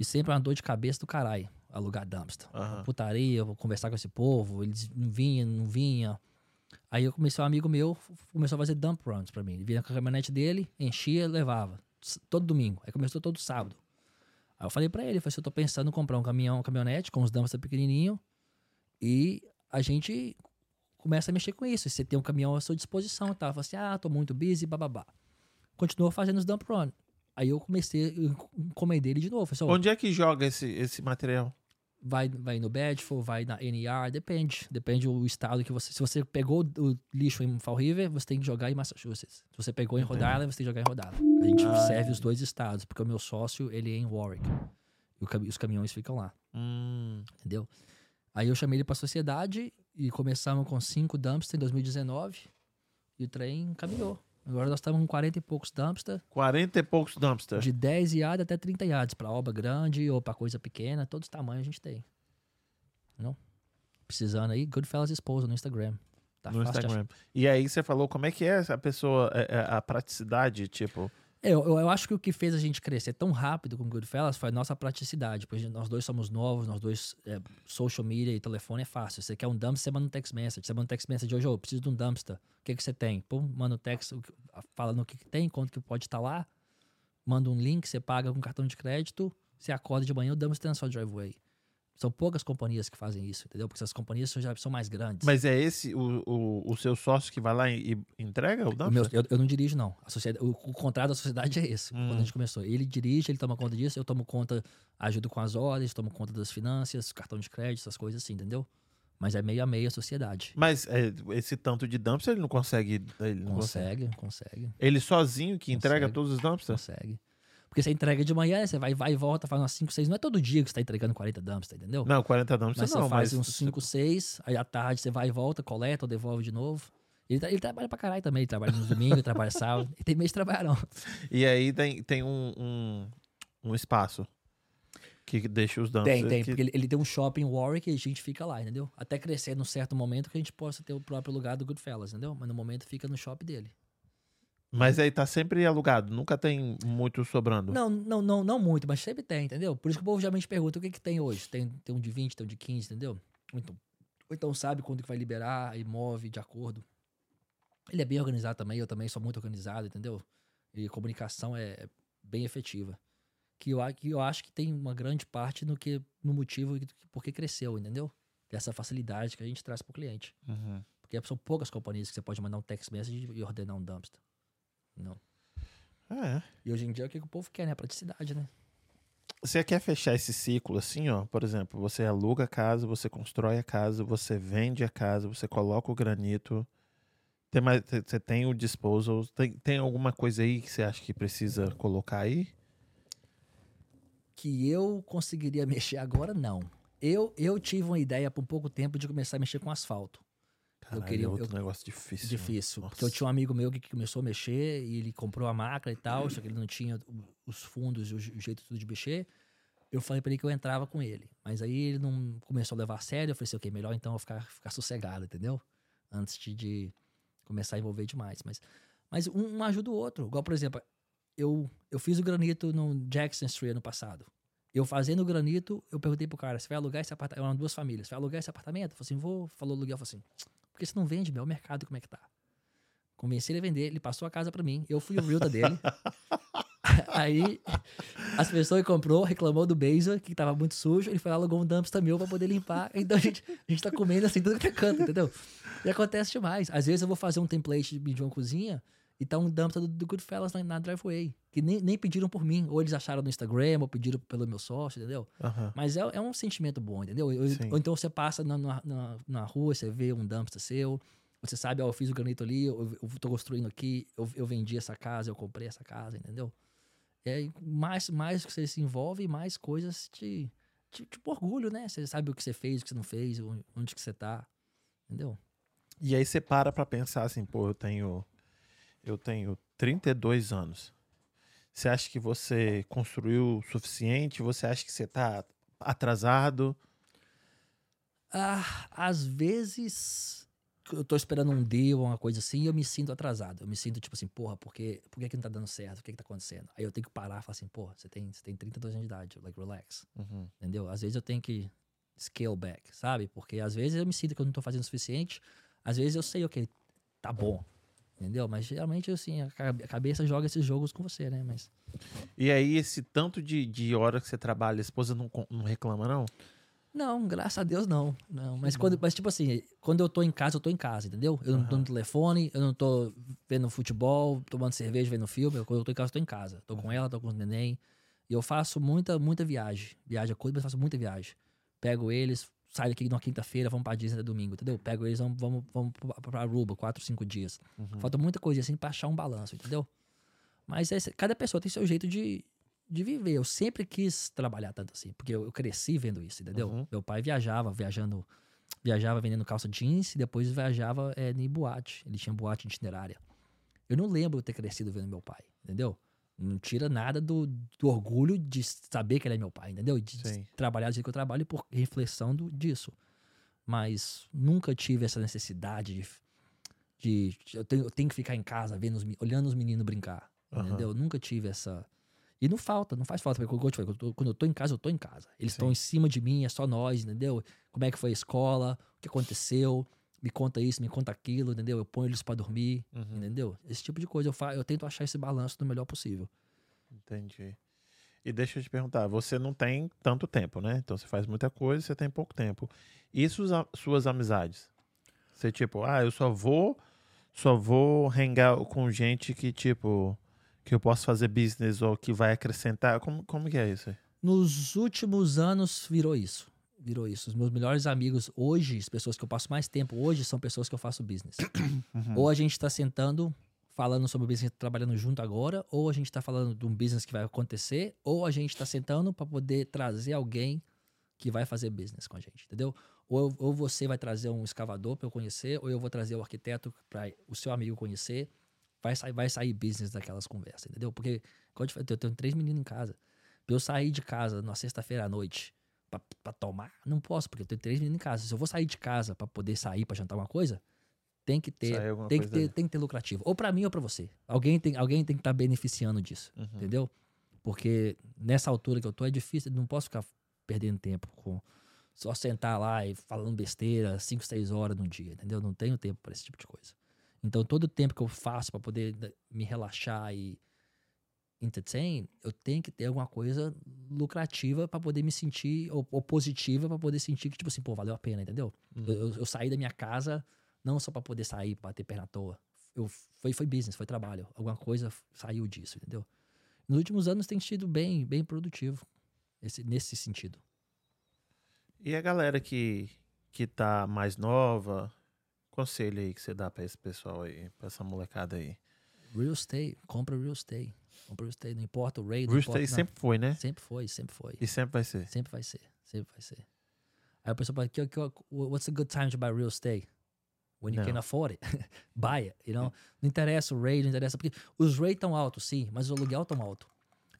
E sempre é uma dor de cabeça do caralho alugar dumpster. Aham. Putaria, eu vou conversar com esse povo, eles não vinham, não vinha. Aí eu comecei, um amigo meu começou a fazer dump runs pra mim. Ele vinha com a caminhonete dele, enchia, levava. Todo domingo. Aí começou todo sábado. Aí eu falei pra ele, eu falei assim, eu tô pensando em comprar um caminhão, uma caminhonete com os dumpsters pequenininho e a gente começa a mexer com isso. Você tem um caminhão à sua disposição tal. Eu falei assim, ah, tô muito busy, bababá. Continuou fazendo os dump run. Aí eu comecei, eu encomendei ele de novo. Falei, assim, Onde é que joga esse, esse material? Vai, vai no Bedford, vai na NR, depende. Depende do estado que você. Se você pegou o lixo em Fall River, você tem que jogar em Massachusetts. Se você pegou em Rhode Island, você tem que jogar em Rhode Island. A gente Ah, serve os dois estados, porque o meu sócio, ele é em Warwick. E o os caminhões ficam lá, Hum, entendeu? Aí eu chamei ele pra sociedade e começamos com cinco dumpsters em 2019. E o trem caminhou. Agora nós estamos com 40 e poucos dumpsters. 40 e poucos dumpsters. De 10 yards até 30 yards, para obra grande ou para coisa pequena, todos os tamanhos a gente tem. Não? Precisando aí, Goodfellas Esposa no Instagram. Tá no Instagram. E aí você falou como é que é essa pessoa, é- é a praticidade, tipo... É, Eu, eu, acho que o que fez a gente crescer tão rápido com Goodfellas foi a nossa praticidade. Porque nós dois somos novos, nós dois, é, social media e telefone é fácil. Você quer um dumpster, você manda um text message. Você manda um text message hoje, eu preciso de um dumpster. O que, que você tem? Pum, manda um text o falando o que, que tem, quanto que pode estar lá. Manda um link, você paga com cartão de crédito. Você acorda de manhã, o dumpster tá na sua driveway. São poucas companhias que fazem isso, entendeu? Porque essas companhias são- já são mais grandes. Mas é esse o, o, o seu sócio que vai lá e, e entrega o meu- eu, eu não dirijo, não. A sociedade, o, o contrato da sociedade [laughs] é esse, Hum. quando a gente começou. Ele dirige, ele toma conta disso, eu tomo conta, ajudo com as ordens, tomo conta das finanças, cartão de crédito, essas coisas assim, entendeu? Mas é meio a meio a sociedade. Mas é, esse tanto de dumpster ele não consegue. Ele, não consegue. Consegue, consegue, ele sozinho que entrega Consegue. todos os dumpsters? consegue. Porque você entrega de manhã, você vai, vai e volta, faz umas 5, 6. Não é todo dia que você tá entregando 40 dumpsters, entendeu? Não, 40 dumpsters Mas você não. faz mas uns 5, 6, aí à tarde você vai e volta, coleta ou devolve de novo. Ele, tra- ele trabalha pra caralho também. Ele trabalha no domingo, [laughs] trabalha sábado. Ele tem mês de trabalhar, não. E aí tem, tem um, um, um espaço que deixa os dumpsters. Tem, tem. que- Porque ele, ele tem um shopping em Warwick e a gente fica lá, entendeu? Até crescer num certo momento que a gente possa ter o próprio lugar do Goodfellas, entendeu? Mas no momento fica no shopping dele. Mas aí tá sempre alugado, nunca tem muito sobrando. Não, não, não, não muito, mas sempre tem, entendeu? Por isso que o povo geralmente pergunta o que, que tem hoje. Tem, tem um de 20, tem um de 15, entendeu? Ou então, ou então sabe quando que vai liberar e move de acordo. Ele é bem organizado também, eu também sou muito organizado, entendeu? E a comunicação é bem efetiva. Que eu, que eu acho que tem uma grande parte no que no motivo que, porque cresceu, entendeu? Dessa facilidade que a gente traz pro cliente. Uhum. Porque são poucas companhias que você pode mandar um text message e ordenar um dumpster. Não. É. E hoje em dia é o que que o povo quer, né? A praticidade, né? Você quer fechar esse ciclo assim, ó? Por exemplo, você aluga a casa, você constrói a casa, você vende a casa, você coloca o granito. Tem mais, você tem o disposal. Tem, tem alguma coisa aí que você acha que precisa colocar aí? que eu conseguiria [laughs] mexer agora, não. Eu, eu tive uma ideia por um pouco tempo de começar a mexer com asfalto. Caralho, queria- é outro eu- negócio difícil. Difícil. Nossa. Porque eu tinha um amigo meu que começou a mexer e ele comprou a máquina e tal, só que ele não tinha os fundos e o, je- o jeito tudo de mexer. Eu falei pra ele que eu entrava com ele. Mas aí ele não começou a levar a sério. Eu falei assim, ok, melhor então eu ficar, ficar sossegado, entendeu? Antes de, de começar a envolver demais. Mas, mas um, um ajuda o outro. Igual, por exemplo, eu, eu fiz o granito no Jackson Street ano passado. Eu fazendo o granito, eu perguntei pro cara, você vai alugar esse apartamento? Eram duas famílias. Você vai alugar esse apartamento? Eu falei assim, vou. Falou aluguel, eu falei assim, por que você não vende, meu? O mercado como é que tá? Convenci ele a vender, ele passou a casa pra mim, eu fui o realtor dele. [laughs] Aí as pessoas que comprou, reclamou do Baser, que tava muito sujo, ele foi lá, alugou um dumpster meu pra poder limpar. Então a gente, a gente tá comendo assim tudo que é canto, entendeu? E acontece demais. Às vezes eu vou fazer um template de uma cozinha e tá um dumpster do, do Goodfellas na, na driveway, que nem, nem pediram por mim, ou eles acharam no Instagram, ou pediram pelo meu sócio, entendeu? Mas é, é um sentimento bom, entendeu? Eu- ou então você passa na, na, na- rua, você vê um dumpster seu, você sabe, ó, eu fiz o granito ali, eu, eu tô construindo aqui, eu, eu vendi essa casa, eu comprei essa casa, entendeu? É, mais, mais que você se envolve, mais coisas te, te, tipo orgulho, né? Você sabe o que você fez, o que você não fez, onde- onde que você tá, entendeu? E aí você para pra pensar assim, pô, eu tenho eu tenho 32 anos. Você acha que você construiu o suficiente? Você acha que você tá atrasado? Ah, às vezes eu tô esperando um deal ou uma coisa assim e eu me sinto atrasado. Eu me sinto tipo assim, porra, por que, por que, que não tá dando certo? O que, que tá acontecendo? Aí eu tenho que parar e falar assim, porra, você tem, você tem 32 anos de idade, like, relax. Uhum. Entendeu? Às vezes eu tenho que scale back, sabe? Porque às vezes eu me sinto que eu não tô fazendo o suficiente. Às vezes eu sei, ok, tá bom. Entendeu? Mas geralmente, assim, a ca- a cabeça joga esses jogos com você, né? Mas. E aí, esse tanto de, de hora que você trabalha, a esposa não, não reclama, não? Não, graças a Deus não. Não, mas quando, mas tipo assim, quando eu tô em casa, eu tô em casa, entendeu? Eu não tô no telefone, eu não tô vendo futebol, tomando cerveja, vendo filme. Quando eu tô em casa, eu tô em casa. Tô com ela, tô com o neném. E eu faço muita, muita viagem. Viagem é coisa, mas faço muita viagem. Pego eles, saio daqui na quinta-feira, vamos pra Disney até domingo, entendeu? Pego eles, vamos, vamos, vamos pra- Aruba, quatro, cinco dias. Falta muita coisa assim pra achar um balanço, entendeu? Mas é- cada pessoa tem seu jeito de, de viver. Eu sempre quis trabalhar tanto assim, porque eu, eu cresci vendo isso, entendeu? Uhum. Meu pai viajava, viajando, viajava vendendo calça jeans e depois viajava é, em boate. Ele tinha boate itinerária. Eu não lembro ter crescido vendo meu pai, entendeu? Não tira nada do, do orgulho de saber que ele é meu pai, entendeu? De, de trabalhar do jeito que eu trabalho por reflexão do, disso. Mas nunca tive essa necessidade de, de eu, tenho, eu tenho que ficar em casa vendo os, olhando os meninos brincar, Aham. entendeu? Eu nunca tive essa e não falta, não faz falta, porque como eu te falei, quando eu tô- em casa, eu tô em casa. Eles estão em cima de mim, é só nós, entendeu? Como é que foi a escola, o que aconteceu, me conta isso, me conta aquilo, entendeu? Eu ponho eles pra dormir, Uhum. entendeu? Esse tipo de coisa eu, fa eu tento achar esse balanço do melhor possível. Entendi. E deixa eu te perguntar, você não tem tanto tempo, né? Então você faz muita coisa, você tem pouco tempo. E suas, suas amizades? Você tipo, ah, eu só vou, só vou hangar com gente que tipo que eu posso fazer business ou que vai acrescentar. Como, como que é isso? Nos últimos anos virou isso. Virou isso. Os meus melhores amigos hoje, as pessoas que eu passo mais tempo hoje, são pessoas que eu faço business. [coughs] Ou a gente tá sentando, falando sobre o business, trabalhando junto agora, ou a gente tá falando de um business que vai acontecer, ou a gente tá sentando para poder trazer alguém que vai fazer business com a gente, entendeu? Ou, ou você vai trazer um escavador para eu conhecer, ou eu vou trazer o arquiteto para o seu amigo conhecer. Vai sair, vai sair business daquelas conversas, entendeu? Porque, como eu te falei, eu tenho três meninos em casa. Pra eu sair de casa na sexta-feira à noite pra tomar, não posso, porque eu tenho três meninos em casa. Se eu vou sair de casa pra poder sair pra jantar uma coisa, tem que ter, tem que ter, ali. tem que ter lucrativo. Ou pra mim ou pra você. Alguém tem, alguém tem que estar beneficiando disso, Uhum. entendeu? Porque nessa altura que eu tô é difícil, não posso ficar perdendo tempo com só sentar lá e falando besteira 5, 6 horas no dia, entendeu? Não tenho tempo pra esse tipo de coisa. Então todo o tempo que eu faço pra poder né, me relaxar e entertain, eu tenho que ter alguma coisa lucrativa pra poder me sentir, ou, ou positiva pra poder sentir que, tipo assim, pô, valeu a pena, entendeu? Uhum. Eu, eu- eu saí da minha casa não só pra poder sair, pra ter perna à toa. Eu, foi, foi business, foi trabalho. Alguma coisa saiu disso, entendeu? Nos últimos anos tem sido bem, bem produtivo esse, nesse sentido. E a galera que, que tá mais nova, conselho aí que você dá pra esse pessoal aí, pra essa molecada aí? Real estate, compra real estate. Real estate, não importa o rate. não Real importa- sempre foi, né? sempre foi, sempre foi. E sempre vai ser. Sempre vai ser, sempre vai ser. Aí a pessoa fala, "Que- que- what's a good time to buy real estate? When you Não. can afford it. [laughs] buy it, you know? Não interessa o rate, não interessa, porque os rates estão altos, sim, mas o aluguel tão alto.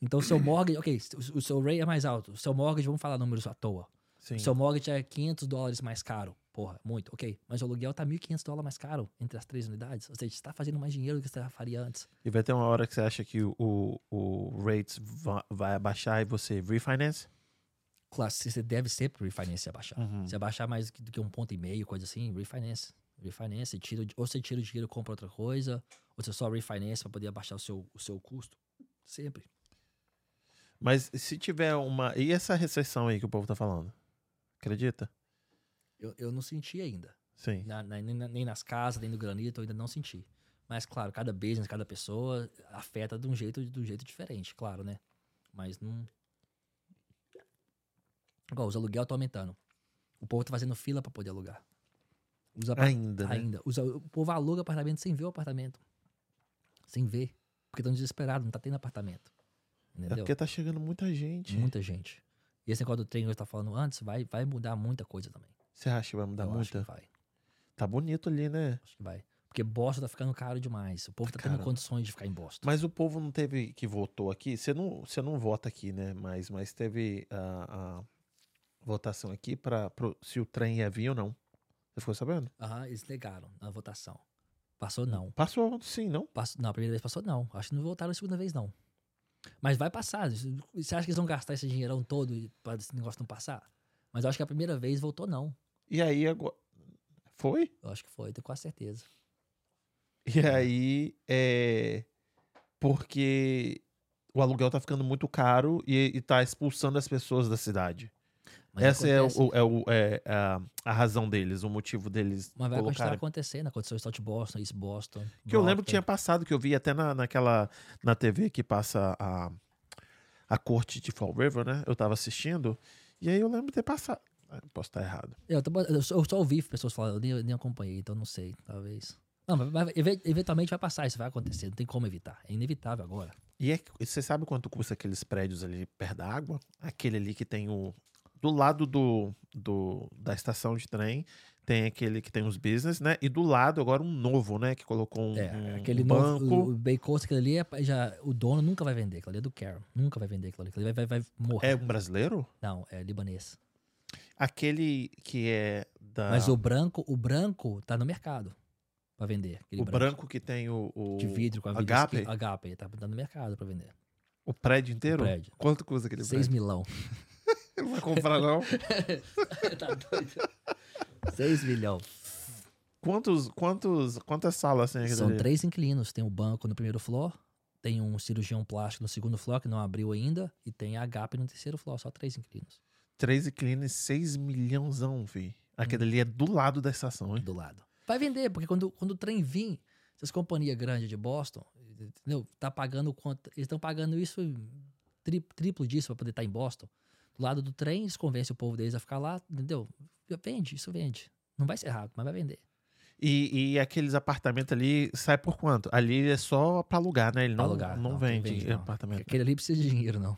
Então o seu mortgage, ok, o, o seu rate é mais alto. O seu mortgage, vamos falar números à toa. Sim. O seu mortgage é 500 dólares mais caro. Porra, muito, ok. Mas o aluguel tá 1.500 dólares mais caro entre as três unidades. Ou seja, você está fazendo mais dinheiro do que você faria antes. E vai ter uma hora que você acha que o, o, rates va- vai abaixar e você refinance? Claro, você deve sempre refinance abaixar. Uhum. Se abaixar mais do que- um ponto e meio, coisa assim, refinance. Refinance, tira, ou você tira o dinheiro e compra outra coisa, ou você só refinance para poder abaixar o seu, o seu custo. Sempre. Mas se tiver uma. E essa recessão aí que o povo tá falando? Acredita? Eu, eu não senti ainda. Sim. Na- na- nem, na- nem nas casas, nem no granito, eu ainda não senti. Mas, claro, cada business, cada pessoa afeta de um jeito, de um jeito diferente, claro, né? Mas não. Igual, os aluguel tá aumentando. O povo tá fazendo fila para poder alugar. Os apa- Ainda, né? Ainda. O povo aluga apartamento sem ver o apartamento. Sem ver. Porque estão desesperados, não tá tendo apartamento. É Entendeu? porque tá chegando muita gente. Muita gente. E esse negócio do trem que eu tava falando antes vai, vai mudar muita coisa também. Você acha que vai mudar eu acho que vai. Tá bonito ali, né? Acho que vai. Porque Boston tá ficando caro demais. O povo tá tendo condições de ficar em Boston. Mas o povo não teve que votou aqui. Você não, você não vota aqui, né? Mas, mas teve a, a votação aqui para se o trem ia vir ou não. Você ficou sabendo? Aham, eles negaram na votação. Passou não. Passou sim, não? Passou, não, a primeira vez passou não. Acho que não votaram a segunda vez não. Mas vai passar. Você acha que eles vão gastar esse dinheirão todo pra esse negócio não passar? Mas eu acho que a primeira vez votou não. E aí agora. Foi? Eu acho que foi, tenho quase certeza. E aí é. Porque o aluguel tá ficando muito caro e, e tá expulsando as pessoas da cidade. Mas Essa é, acontece- o, é, o- é a, a razão deles, o motivo deles Mas vai continuar colocarem. acontecendo. Aconteceu em South Boston, East Boston. Que eu lembro que tinha passado, que eu vi até na, naquela. Na TV que passa a, a corte de Fall River, né? Eu tava assistindo. E aí eu lembro de ter passado. Posso estar errado. Eu, tô- eu só, eu só ouvi pessoas falando, eu nem, nem acompanhei, então não sei, talvez. Não, mas, mas eve- eventualmente vai passar, isso vai acontecer, não tem como evitar. É inevitável agora. E é, você sabe quanto custa aqueles prédios ali perto da água? Aquele ali que tem o. Do lado do, do, da estação de trem, tem aquele que tem os business, né? E do lado agora um novo, né? Que colocou um, É, um aquele banco. novo, o, o Bay Coast, aquele ali, é, já, o dono nunca vai vender, aquilo ali é do Carol, nunca vai vender ali, aquilo ali vai, vai, vai morrer. É um brasileiro? Não, é libanês. Aquele que é da. Mas o branco, o branco tá no mercado pra vender. O branco que tem o. o de vidro com a vidro Agape? esqui- Agape, tá tá no mercado pra vender. O prédio inteiro? O prédio. Quanto custa aquele 6 prédio? milão. [laughs] Não vai comprar, não? [laughs] tá doido? 6 milhão. Quantos, quantos, quantas salas tem aqui São três inquilinos. Tem o banco no primeiro floor, tem um cirurgião plástico no segundo floor que não abriu ainda, e tem a HP no terceiro floor, só três inquilinos Três inquilinos, 6 milhãozão, vi. Aquele ali é do lado da estação, hein? do lado. Vai vender, porque quando, quando o trem vir, essas companhias grandes de Boston, entendeu? Tá pagando quanto. Eles estão pagando isso tri- triplo disso para poder estar em Boston. Do lado do trem, eles convencem o povo deles a ficar lá, entendeu? Vende, isso vende. Não vai ser rápido, mas vai vender. E, e aqueles apartamentos ali, sai por quanto? Ali é só pra alugar, né? Ele não, alugar, não, não, vende, vende, não. apartamento. Aquele ali precisa de dinheiro, não.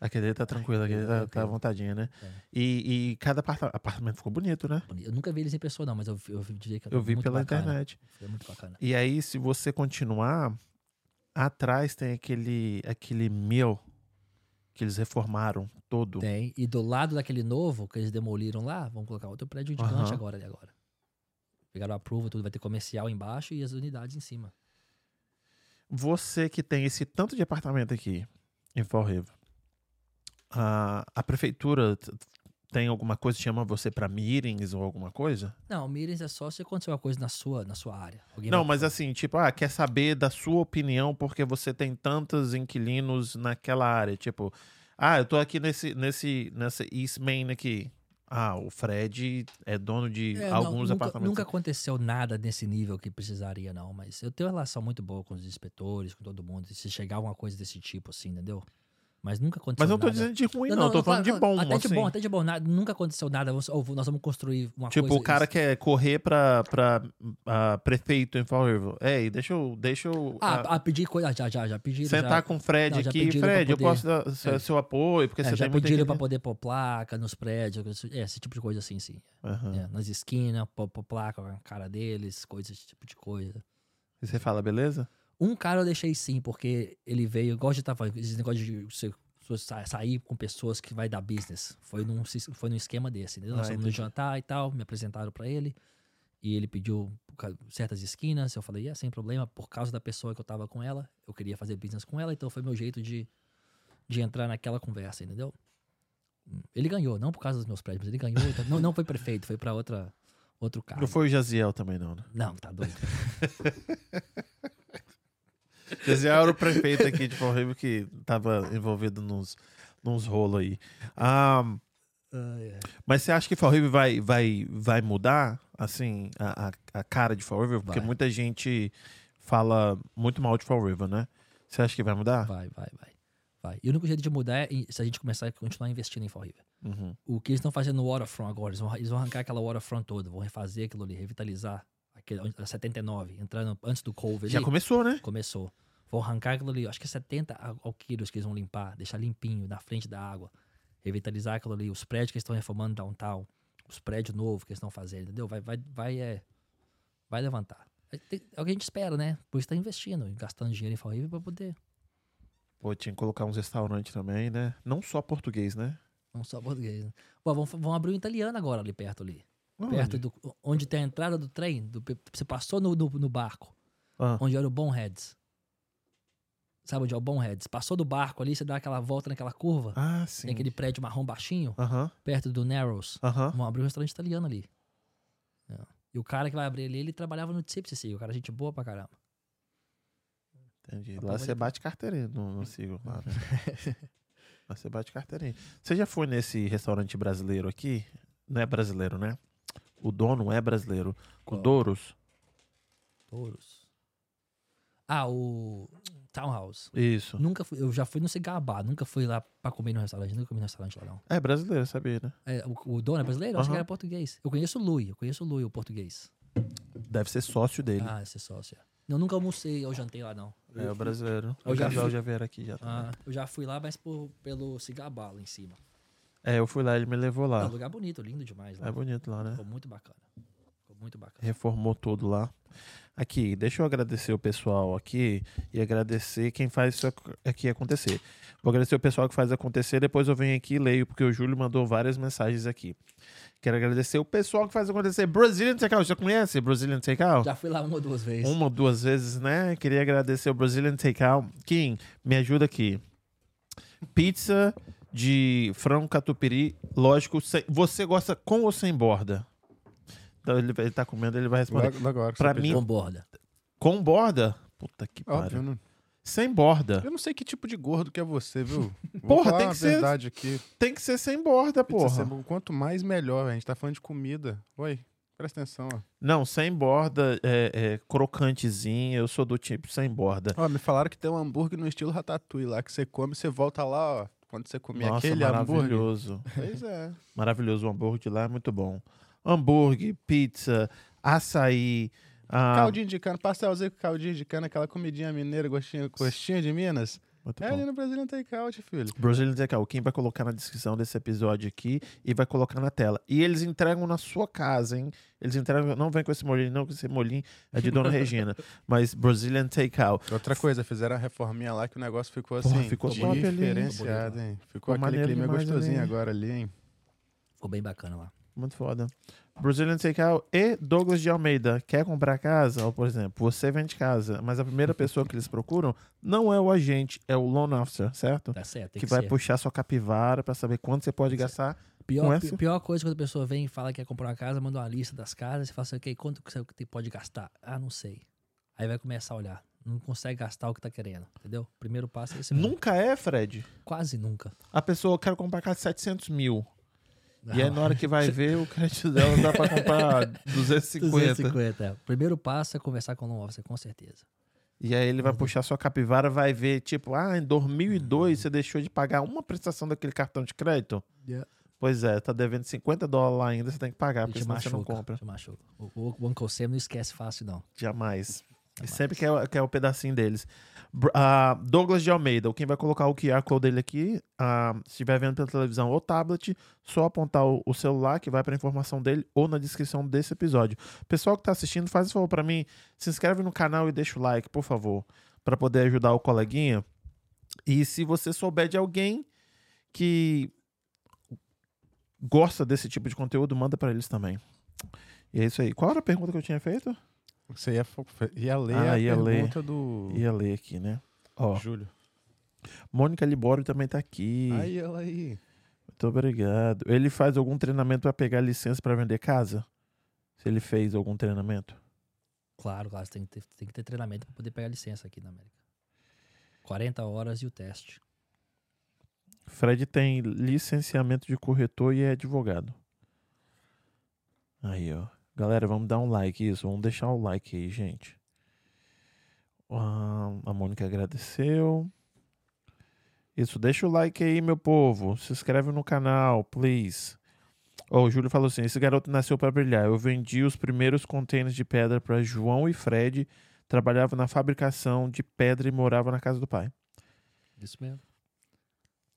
Aquele tá tranquilo, aquele tá, tá à vontadinha, né? É. E, e cada aparta- apartamento ficou bonito, né? Eu nunca vi eles em pessoa, não, mas eu, vi- eu vi dizer que Eu vi pela bacana. internet. Foi muito bacana. E aí, se você continuar, atrás tem aquele, aquele mill que eles reformaram todo. Tem. E do lado daquele novo que eles demoliram lá, vamos colocar outro prédio gigante Aham. agora ali agora. Pegaram a prova, tudo vai ter comercial embaixo e as unidades em cima. Você que tem esse tanto de apartamento aqui em Fall River, a, a prefeitura tem alguma coisa que chama você pra meetings ou alguma coisa? Não, meetings é só se acontecer uma coisa na sua, na sua área. Alguém Não, mas assim, tipo, ah, quer saber da sua opinião porque você tem tantos inquilinos naquela área. Tipo, ah, eu tô aqui nesse, nesse, nessa East Main aqui. Ah, o Fred é dono de É, não, alguns nunca, apartamentos. Nunca aconteceu nada nesse nível que precisaria, não. Mas eu tenho uma relação muito boa com os inspetores, com todo mundo. Se chegar alguma coisa desse tipo, assim, entendeu? Mas nunca aconteceu Mas eu não tô nada. dizendo de ruim, não. eu tô falando de bom, Até assim. de bom, até de bom. Nada, nunca aconteceu nada. Nós vamos construir uma Tipo, coisa... o cara quer correr pra, pra ah, prefeito em Fall River. Ei, deixa eu, deixa eu Ah, ah, pedir coisa... Já, já, já pediram. sentar já, com o Fred Não, aqui. pra Fred, eu posso dar seu, É. seu apoio, porque é, você já tem pediram pra inquilino. poder pôr placa nos prédios, é, esse tipo de coisa assim, sim. Aham. É, nas esquinas, pôr, pôr placa com a cara deles, coisas, esse tipo de coisa. E você fala, beleza? Um cara eu deixei sim, porque ele veio, igual de tava falando, esse negócio de você, sair com pessoas que vai dar business. Foi num, foi num esquema desse, entendeu? Nós Ah, fomos no jantar e tal, me apresentaram pra ele. E ele pediu certas esquinas. Eu falei, é, sem problema, por causa da pessoa que eu tava com ela. Eu queria fazer business com ela, então foi meu jeito de, de entrar naquela conversa, entendeu? Ele ganhou, não por causa dos meus prédios, ele ganhou. então- não, não foi prefeito, foi pra outra, outro cara. Não foi o Jaziel também, não, né? Não, tá doido. [laughs] Jaziel era o prefeito aqui de Fall River que tava envolvido nos, nos rolos aí. Ah, mas você acha que Fall River vai, vai, vai mudar, assim, a, a, cara de Fall River? Porque Vai. muita gente fala muito mal de Fall River, né? Você acha que vai mudar? Vai, vai, vai. vai. E o único jeito de mudar é se a gente começar a continuar investindo em Fall River. Uhum. O que eles estão fazendo no Waterfront agora, eles vão, eles vão arrancar aquela Waterfront toda, vão refazer aquilo ali, revitalizar aquele, a 79, entrando antes do Cove Já começou, né? Começou. Vão arrancar aquilo ali, acho que é 70 al- alquilos que eles vão limpar, deixar limpinho na frente da água. Revitalizar aquilo ali, os prédios que eles estão reformando downtown, os prédios novos que eles estão fazendo, entendeu? Vai, vai, vai, é, vai levantar. É, é o que a gente espera, né? Por isso tá investindo, gastando dinheiro em Fall pra poder. Pô, tinha que colocar uns restaurantes também, né? Não só português, né? Não só português. Né? Pô, vão, vão abrir um italiano agora ali perto ali. Onde? Perto do. Onde tem a entrada do trem. do- você passou no, no, no barco. Ah. Onde era o Bonheads. Sabe onde é o Bonheads? Passou do barco ali, você dá aquela volta naquela curva. Ah, sim. Tem aquele prédio marrom baixinho, Aham, perto do Narrows. aham. Vão abrir um restaurante italiano ali. É. E o cara que vai abrir ali, ele trabalhava no Tipsy, o cara gente boa pra caramba. Entendi. Papai Lá você bate carteirinha no, no Sigo, lá, né? Lá você bate carteirinha. Você já foi nesse restaurante brasileiro aqui? Não é brasileiro, né? O dono é brasileiro. O Qual? Douros? Touros. Ah, o Townhouse. Isso. Nunca fui, eu já fui no Cigar Bar, nunca fui lá pra comer no restaurante, nunca comi no restaurante lá não. É brasileiro, sabia, né? É, o, o dono é brasileiro? Eu achei que era português. Eu conheço o Lui, eu conheço o Lui, o português. Deve ser sócio dele. Ah, esse sócio. Não, nunca almocei ou jantei lá, não. é o brasileiro. eu Eu já já, vieram aqui já. Ah, eu já fui lá, mas por, pelo Cigar Bar lá em cima. É, eu fui lá, ele me levou É um lá. lugar bonito, lindo demais lá. É bonito lá, né? Ficou muito bacana. Muito bacana. reformou tudo lá. Aqui, deixa eu agradecer o pessoal aqui e agradecer quem faz isso aqui acontecer. Vou agradecer o pessoal que faz acontecer, depois eu venho aqui e leio, porque o Júlio mandou várias mensagens aqui. Quero agradecer o pessoal que faz acontecer. Brazilian Takeout, já conhece Brazilian Takeout? Já fui lá uma ou duas vezes. Uma ou duas vezes, né? Queria agradecer o Brazilian Takeout. Kim, me ajuda aqui. Pizza de frango catupiry, lógico, sem- você gosta com ou sem borda? Então ele, ele tá comendo, ele vai responder. Logo, logo agora Pra mim-. Com borda. Com borda? Puta que pariu. não. sem borda. Eu não sei que tipo de gordo que é você, viu? [laughs] Porra, tem que ser- verdade aqui. Tem que ser sem borda, porra. sem- Quanto mais, melhor. A gente tá falando de comida. Oi, presta atenção, ó. Não, sem borda, é, é crocantezinho. Eu sou do tipo sem borda. Ó, me falaram que tem um hambúrguer no estilo ratatouille lá, que você come, você volta lá, ó. Quando você comer Nossa, aquele hambúrguer. maravilhoso. Pois é. Maravilhoso. O hambúrguer de lá é muito bom. Hambúrguer, pizza, açaí. ah, Caldinho de cana, pastelzinho com caldinho de cana, aquela comidinha mineira, gostinho, gostinho de Minas. muito É bom. ali no Brazilian Takeout, filho. Brazilian Takeout. Quem vai colocar na descrição desse episódio aqui e vai colocar na tela. E eles entregam na sua casa, hein? Eles entregam. Não vem com esse molhinho, não, que esse molhinho é de Dona [laughs] Regina. Mas Brazilian Takeout. Outra coisa, fizeram a reforminha lá que o negócio ficou Porra, assim, ficou top ali, hein? diferenciado, hein? Ficou Ficou aquele clima gostosinho ali. agora ali, hein? Ficou bem bacana lá. Muito foda. Brazilian Takeout e Douglas de Almeida. Quer comprar casa? Ou, por exemplo, você vende casa, mas a primeira [laughs] pessoa que eles procuram não é o agente, é o loan officer, certo? Tá certo, que que, vai ser. puxar sua capivara pra saber quanto você pode gastar. com Pior, pi- pior coisa quando a pessoa vem e fala que quer comprar uma casa, manda uma lista das casas e fala assim, ok, quanto que você pode gastar? Ah, não sei. Aí vai começar a olhar. Não consegue gastar o que tá querendo, entendeu? Primeiro passo é esse mesmo. Nunca é, Fred. Quase nunca. A pessoa quer comprar casa de 700 mil. E aí, Não. na hora que vai ver, o crédito dela dá pra comprar 250. 250, é. O primeiro passo é conversar com o loan officer, com certeza. E aí ele vai Uhum. puxar sua capivara, vai ver, tipo, ah, em 2002 você deixou de pagar uma prestação daquele cartão de crédito? Pois é, tá devendo 50 dólares lá ainda, você tem que pagar, porque senão você não compra. te machuca. O, o, o Uncle Sam não esquece fácil, não. Jamais. E Jamais. sempre quer, quer o pedacinho deles. Ah, Douglas de Almeida, quem vai colocar o QR Code dele aqui, ah, se estiver vendo pela televisão ou tablet, só apontar o, o celular que vai para a informação dele ou na descrição desse episódio. Pessoal que tá assistindo, faz favor para mim, se inscreve no canal e deixa o like, por favor, para poder ajudar o coleguinha. E se você souber de alguém que gosta desse tipo de conteúdo, manda para eles também. E é isso aí. Qual era a pergunta que eu tinha feito? Você ia, ia ler Ah, a ia ler. pergunta do Ia ler aqui, né? Ó, Júlio. Mônica Libório também tá aqui. Aí, ela aí. Muito obrigado. Ele faz algum treinamento para pegar licença para vender casa? Se ele fez algum treinamento? Claro, claro, você tem que ter, tem que ter treinamento para poder pegar licença aqui na América. 40 horas e o teste. Fred tem licenciamento de corretor e é advogado. Aí, ó. Galera, vamos dar um like isso. Vamos deixar o like aí, gente. Ah, a Mônica agradeceu. Isso, deixa o like aí, meu povo. Se inscreve no canal, please. Ó, o Júlio falou assim: esse garoto nasceu para brilhar. Eu vendi os primeiros containers de pedra para João e Fred. Trabalhava na fabricação de pedra e morava na casa do pai. Isso mesmo.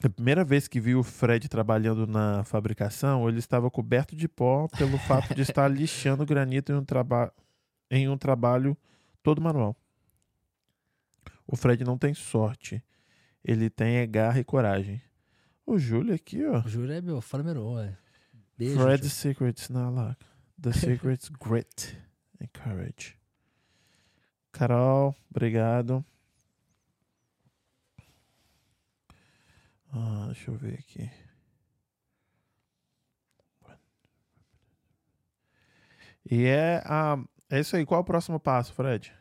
A primeira vez que vi o Fred trabalhando na fabricação, ele estava coberto de pó pelo [laughs] fato de estar lixando granito em um, traba em um trabalho todo manual. O Fred não tem sorte. Ele tem é garra e coragem. O Júlio aqui, ó. O Júlio é meu fã número um, é. Beijo, Fred's Júlio. secrets na lá. The [laughs] secrets grit and courage. Carol, obrigado. Ah, deixa eu ver aqui. E é, ah, é isso aí. Qual é o próximo passo, Fred?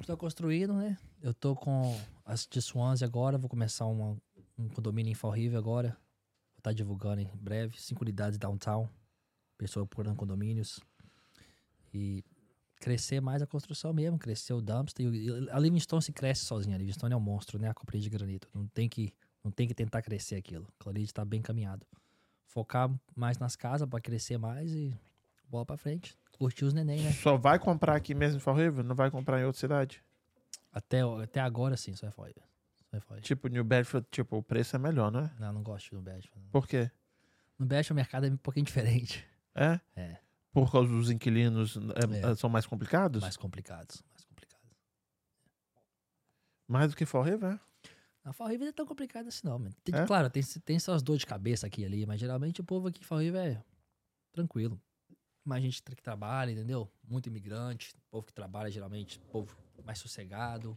Estou construindo, né? Eu tô com as de Swansea agora, vou começar uma- um condomínio River agora. Vou estar divulgando em breve. Cinco unidades downtown. Pessoa procurando condomínios. E crescer mais a construção mesmo, crescer o dumpster. E A Livingstone se cresce sozinha. A Livingstone é um monstro, né? A companhia de granito. Não tem que, não tem que tentar crescer aquilo. Aquilo ali está bem caminhado. Focar mais nas casas para crescer mais e bola para frente. Curtir os neném, né? Só vai comprar aqui mesmo em Fall River? Não vai comprar em outra cidade? Até, até agora sim, só é foda. Só é. Tipo, New Bedford, tipo, o preço é melhor, não é? Não, não gosto do Bedford. não. Por quê? No Bedford o mercado é um pouquinho diferente. É? É, Por causa dos inquilinos é- É. são mais complicados? mais complicados. Mais complicados. Mais do que Fall River? é? A Fall River não é tão complicado assim não, mano. Tem- É? Claro, tem, tem suas dores de cabeça aqui e ali, mas geralmente o povo aqui em Fall River é tranquilo. Mais gente que trabalha, entendeu? Muito imigrante, povo que trabalha geralmente, povo mais sossegado,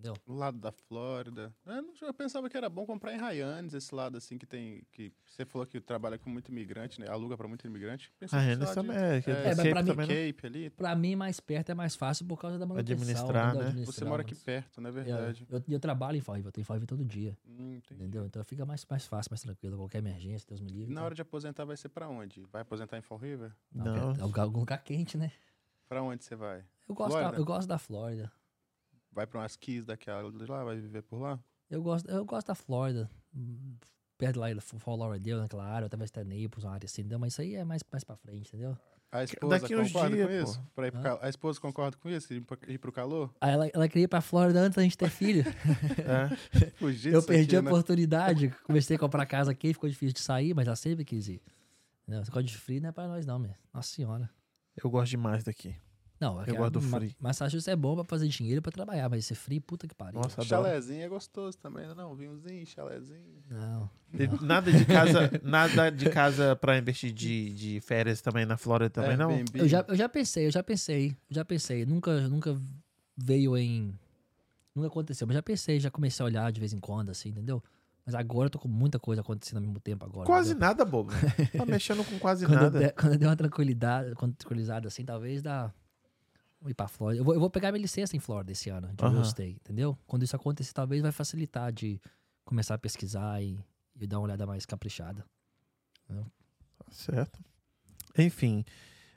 entendeu? O lado da Flórida. Eu, não- eu pensava que era bom comprar em Ryan's, esse lado assim que tem. que Você falou que trabalha com muito imigrante, né? Aluga pra muito imigrante. Pensava A que Rennes esse lado também de- é. que É, é mas Cape pra mim- também, né? Cape ali. Pra mim, mais perto é mais fácil por causa da manutenção. Administrar, entendeu? né? Administrar, Você mora aqui mas- perto, não é É, verdade? Eu, eu trabalho em Fall River, eu tenho Fall River todo dia, Hum, entendeu? Então fica mais, mais fácil, mais tranquilo. Qualquer emergência, Deus me livre. E na então- hora de aposentar vai ser pra onde? Vai aposentar em Fall River? Não, Não. quer- algum algum lugar quente, né? Pra onde você vai? Eu gosto, da, eu gosto da Flórida. Vai pra umas keys daquela de lá, vai viver por lá? Eu gosto, eu gosto da Flórida. Perto lá da Fort Lauderdale, naquela área, ou talvez até Naples, uma área assim, entendeu? Mas isso aí é mais, mais pra frente, entendeu? A esposa Daqui uns concorda dias, com pô. isso? Pra ir pro cal- A esposa concorda com isso? Ir, pra, ir pro calor? Aí ela, ela queria ir pra Flórida antes da gente ter filho. É. [laughs] Eu perdi aqui, a né? oportunidade. Comecei a comprar casa aqui, ficou difícil de sair, mas ela sempre quis ir. Não, esse código de frio não é pra nós, não, meu. Nossa senhora. Eu gosto demais daqui. Não, é que gosto do Ma- frio. Massachusetts é bom pra fazer dinheiro e pra trabalhar, mas esse frio, puta que pariu. Nossa. Chalézinho é gostoso também, não? Vinhozinho, chalézinho. Não. E Nada de casa, [laughs] nada de casa pra investir de, de férias também na Flórida também, não? Eu já, eu já pensei, eu já pensei, eu já pensei. Nunca, nunca veio em. Nunca aconteceu, mas já pensei, já comecei a olhar de vez em quando, assim, entendeu? Mas agora eu tô com muita coisa acontecendo ao mesmo tempo agora. Quase entendeu? nada, bobo. [laughs] Tá mexendo com quase quando, eu nada. der, quando eu der uma tranquilidade, quando tranquilizada assim, talvez dá. Ir pra Flórida. Eu vou, eu vou pegar minha licença em Flórida esse ano, de real Aham. estate, entendeu? Quando isso acontecer, talvez vai facilitar de começar a pesquisar e, e dar uma olhada mais caprichada. Certo. Enfim,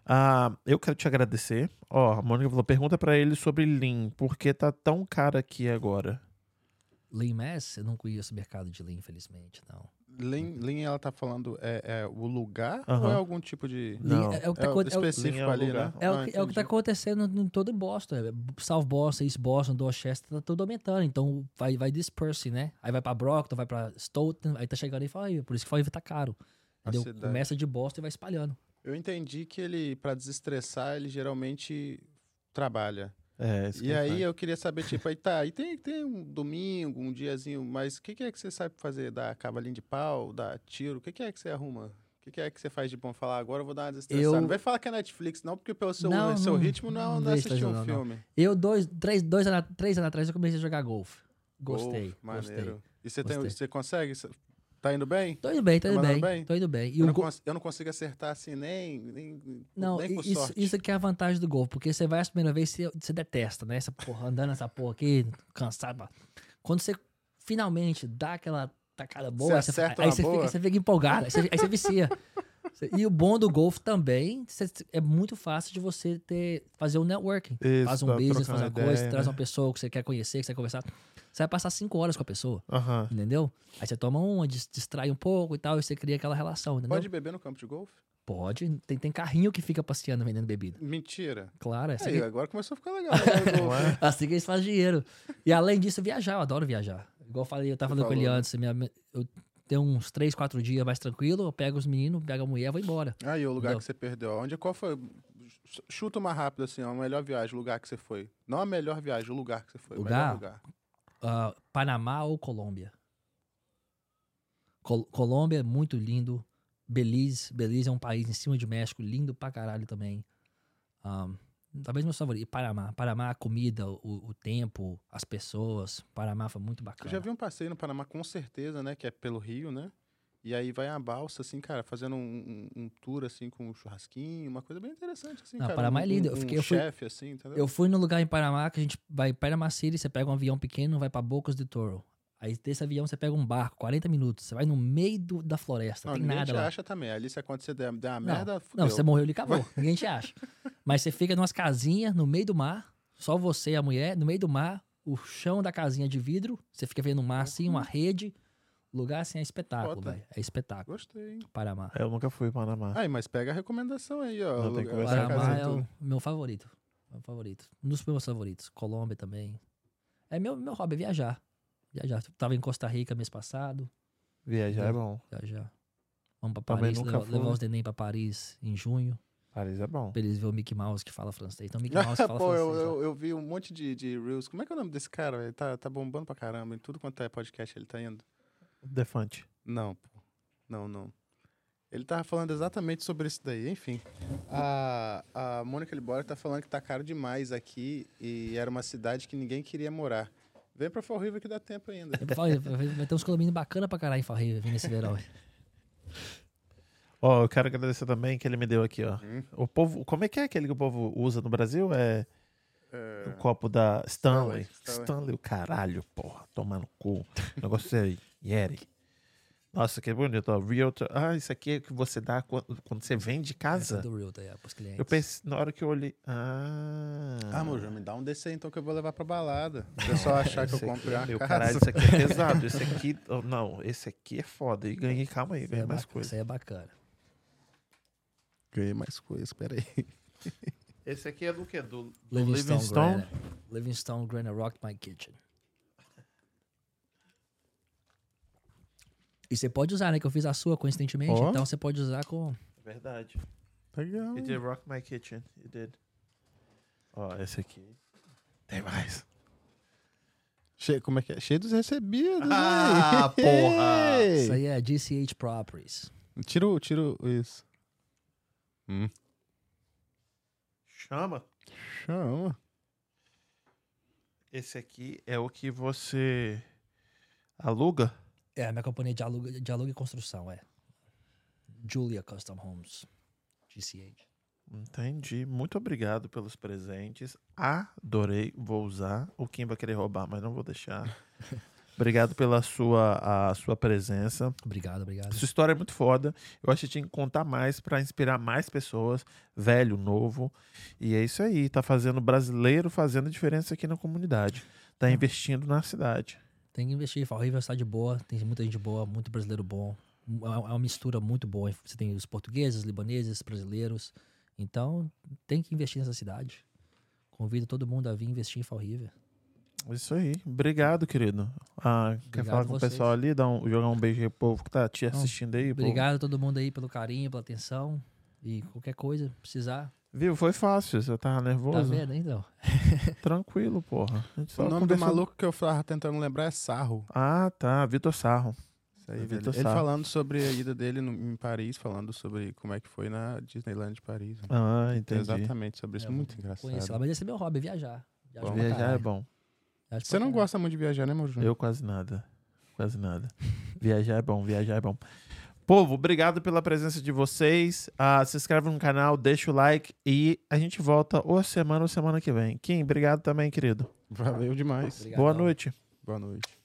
ah, eu quero te agradecer. Ó, a Mônica falou, pergunta pra ele sobre Lean, por que tá tão caro aqui agora? Lean Mass, eu não conheço o mercado de Lean, infelizmente, não. Lean, Lean, ela tá falando é, é o lugar Aham. ou é algum tipo de. Não. É, é o que tá, é específico é o ali, né? É, o Ah, que, é o que tá acontecendo em todo Boston. é, South Boston, East Boston, Dorchester, tá tudo aumentando. Então vai, vai dispersing, né? Aí vai pra Brockton, vai pra Stoughton, aí tá chegando Fall River. Por isso que River tá caro. Entendeu? Começa de Boston e vai espalhando. Eu entendi que ele, pra desestressar, ele geralmente trabalha. É, isso que E ele aí faz. eu queria saber, tipo, aí tá, aí tem, tem um domingo, um diazinho, mas o que, que é que você sabe fazer? Dar cavalinho de pau, dar tiro? O que, que é que você arruma? O que, que é que você faz de bom? Falar, agora eu vou dar uma desestressada. Eu- Não vai falar que é Netflix, não, porque pelo seu, Não, seu não- ritmo não, não não é vejo assistir um não. filme. Eu, dois, três, dois anos, três anos atrás, eu comecei a jogar golfe. Gostei. Golfe, maneiro. gostei. E você, tem, você consegue? Tá indo bem? Tô indo bem, tô Tá indo bem, bem? Tô indo bem. E Eu o não, go- eu não consigo acertar assim nem, nem, Não, nem isso, sorte. isso aqui é a vantagem do golfe, porque você vai a primeira vez você, você detesta, né? Essa porra, andando essa porra aqui, cansado. Quando você finalmente dá aquela tacada boa, Você aí você, aí você boa? fica, você fica empolgado, aí você, aí você vicia. [laughs] E o bom do golfe também, é muito fácil de você ter, fazer um networking. Isso, faz um pra business, faz uma uma coisa, ideia, traz né? uma pessoa que você quer conhecer, que você quer conversar. Você vai passar cinco horas com a pessoa, entendeu? Aí você toma uma, dis- distrai um pouco e tal, e você cria aquela relação, entendeu? Pode beber no campo de golfe? Pode. Tem, tem carrinho que fica passeando vendendo bebida. Mentira. Claro, é assim, Aí, que, agora começou a ficar legal. né, [laughs] é? assim que eles fazem dinheiro. E além disso, viajar. Eu adoro viajar. Igual eu falei, eu tava Você falando com ele né? antes. minha- eu uns três, quatro dias mais tranquilo. Eu pego os meninos, pego a mulher e vou embora. Aí, o lugar Entendeu? que você perdeu. Onde, qual foi? Chuta uma rápida assim, ó, a melhor viagem, o lugar que você foi. Não a melhor viagem, o lugar que você foi. o Lugar? lugar. Ah, Panamá ou Colômbia? Col- Colômbia é muito lindo. Belize. Belize é um país em cima de México, lindo pra caralho também. Ah, talvez meu favorito. E Panamá. Panamá, a comida, o, o tempo, as pessoas. Panamá foi muito Eu bacana. já vi um passeio no Panamá, com certeza, né? Que é pelo Rio, né? E aí vai a balsa, assim, cara, fazendo um, um- um tour, assim, com um churrasquinho, uma coisa bem interessante, assim, Não, cara. Panamá um, é lindo. Eu fiquei- eu fui- chefe, assim, entendeu? Eu fui no lugar em Panamá que a gente vai em Panama City, você pega um avião pequeno, vai pra Bocas de Toro. Aí desse avião você pega um barco, 40 minutos. Você vai no meio do- da floresta, Não, tem ninguém nada te lá. acha também. Ali se acontecer der, der uma Não, merda, fudeu. Não, você morreu, ele acabou. [laughs] Ninguém te acha. Mas você fica numas casinhas no meio do mar, só você e a mulher, no meio do mar, o chão da casinha de vidro, você fica vendo o mar assim, uma rede. O lugar assim é espetáculo, velho. É espetáculo. Gostei, hein? Panamá. Eu nunca fui para Panamá. Aí, mas pega a recomendação aí, ó. Não, o tem lugar- Panamá casa é o meu favorito. Meu favorito. Um dos meus favoritos. Colômbia também. É meu, meu hobby, é viajar. Viajar. Tava em Costa Rica mês passado. Viajar é bom. Viajar. Vamos pra Paris, levar, fui. levar os neném pra Paris em junho. Paris é bom. Pra eles verem o Mickey Mouse que fala francês. Então, Mickey [laughs] Mouse fala Pô, eu, francês. ó. eu, eu vi um monte de, de Reels. Como é que é o nome desse cara, velho? Tá, tá bombando pra caramba. Em tudo quanto é podcast ele tá indo. Defante. Não, pô. Não, não. Ele tava falando exatamente sobre isso daí. Enfim, a, a Mônica Libório tá falando que tá caro demais aqui e era uma cidade que ninguém queria morar. Vem pra Fall River que dá tempo ainda. Eu falo, Vai vai ter uns condomínios bacana pra caralho em Fall River, vindo nesse verão. Ó, eu quero agradecer também que ele me deu aqui, ó. Hum. O povo, como é que é aquele que o povo usa no Brasil? É É, o copo da Stanley. Stanley, Stanley. Stanley, o caralho, porra. Tomar no cu. O negócio é Yeti. Nossa, que bonito, ó. Realtor. Ah, isso aqui é que você dá quando, quando você vende Essa casa. do Realtor, é, pros clientes. Eu pensei, na hora que eu olhei. Ah. Ah, Mojo, me dá um desse aí então que eu vou levar pra balada. O pessoal [laughs] achar que eu comprei uma meu casa. caralho, isso aqui é [laughs] pesado. Esse aqui. oh, não, esse aqui é foda. E ganhei, calma aí, ganhei é mais bacana, coisa. Isso aí é bacana. Ganhei mais coisas, peraí. Esse aqui é do quê? Do, do Livingstone. Livingstone Granite Rock My Kitchen. E você pode usar, né? Que eu fiz a sua coincidentemente, Ó. então você pode usar com. Verdade. Legal. You did rock my kitchen. You did. Ó, esse aqui. Tem mais. Cheio, como é que é? Cheio dos recebidos, Ah, aí. porra! Isso aí é GCH Properties. Tira, o- tira o- isso. Hum. Chama. Chama. Esse aqui é o que você aluga? É, a minha companhia de aluga, de aluga e construção, é. Julia Custom Homes. GCH. Entendi. Muito obrigado pelos presentes. Adorei. Vou usar. O Kim vai querer roubar, mas não vou deixar. [laughs] obrigado pela sua, a sua presença. Obrigado, obrigado. Sua história é muito foda. Eu acho que tinha que contar mais pra inspirar mais pessoas, velho, novo. E é isso aí. Tá fazendo brasileiro fazendo diferença aqui na comunidade. Tá investindo na cidade. Tem que investir. Fall River é uma cidade boa, tem muita gente boa, muito brasileiro bom. É uma é uma mistura muito boa. Você tem os portugueses, os libaneses, brasileiros. Então, tem que investir nessa cidade. Convido todo mundo a vir investir em Fall River. Isso aí. Obrigado, querido. Ah, quer Obrigado falar com o pessoal ali? Dar um, jogar um beijo aí pro povo que tá te assistindo aí? povo? Obrigado a todo mundo aí pelo carinho, pela atenção. E qualquer coisa, precisar. Viu? Foi fácil. Você tava Tá nervoso? vendo, então? [laughs] Tranquilo, porra. O nome do maluco que eu tava tentando lembrar é Sarro. Ah, tá. Vitor Sarro. Isso aí, É velho. Vitor Ele Sarro. falando sobre a ida dele no- em Paris, falando sobre como é que foi na Disneyland de Paris. né? Ah, entendi. Exatamente, sobre isso. É, Muito engraçado. lá. Mas esse é meu hobby, viajar. Viajo Bom. Viajar é bom. Viajo Você não gosta muito de viajar, né, meu Júnior? Eu quase nada. Quase nada. viajar é bom, viajar é bom. Povo, obrigado pela presença de vocês. Ah, se inscreve no canal, deixa o like e a gente volta ou semana ou semana que vem. Kim, obrigado também, querido. Valeu demais. Obrigadão. Boa noite. Boa noite.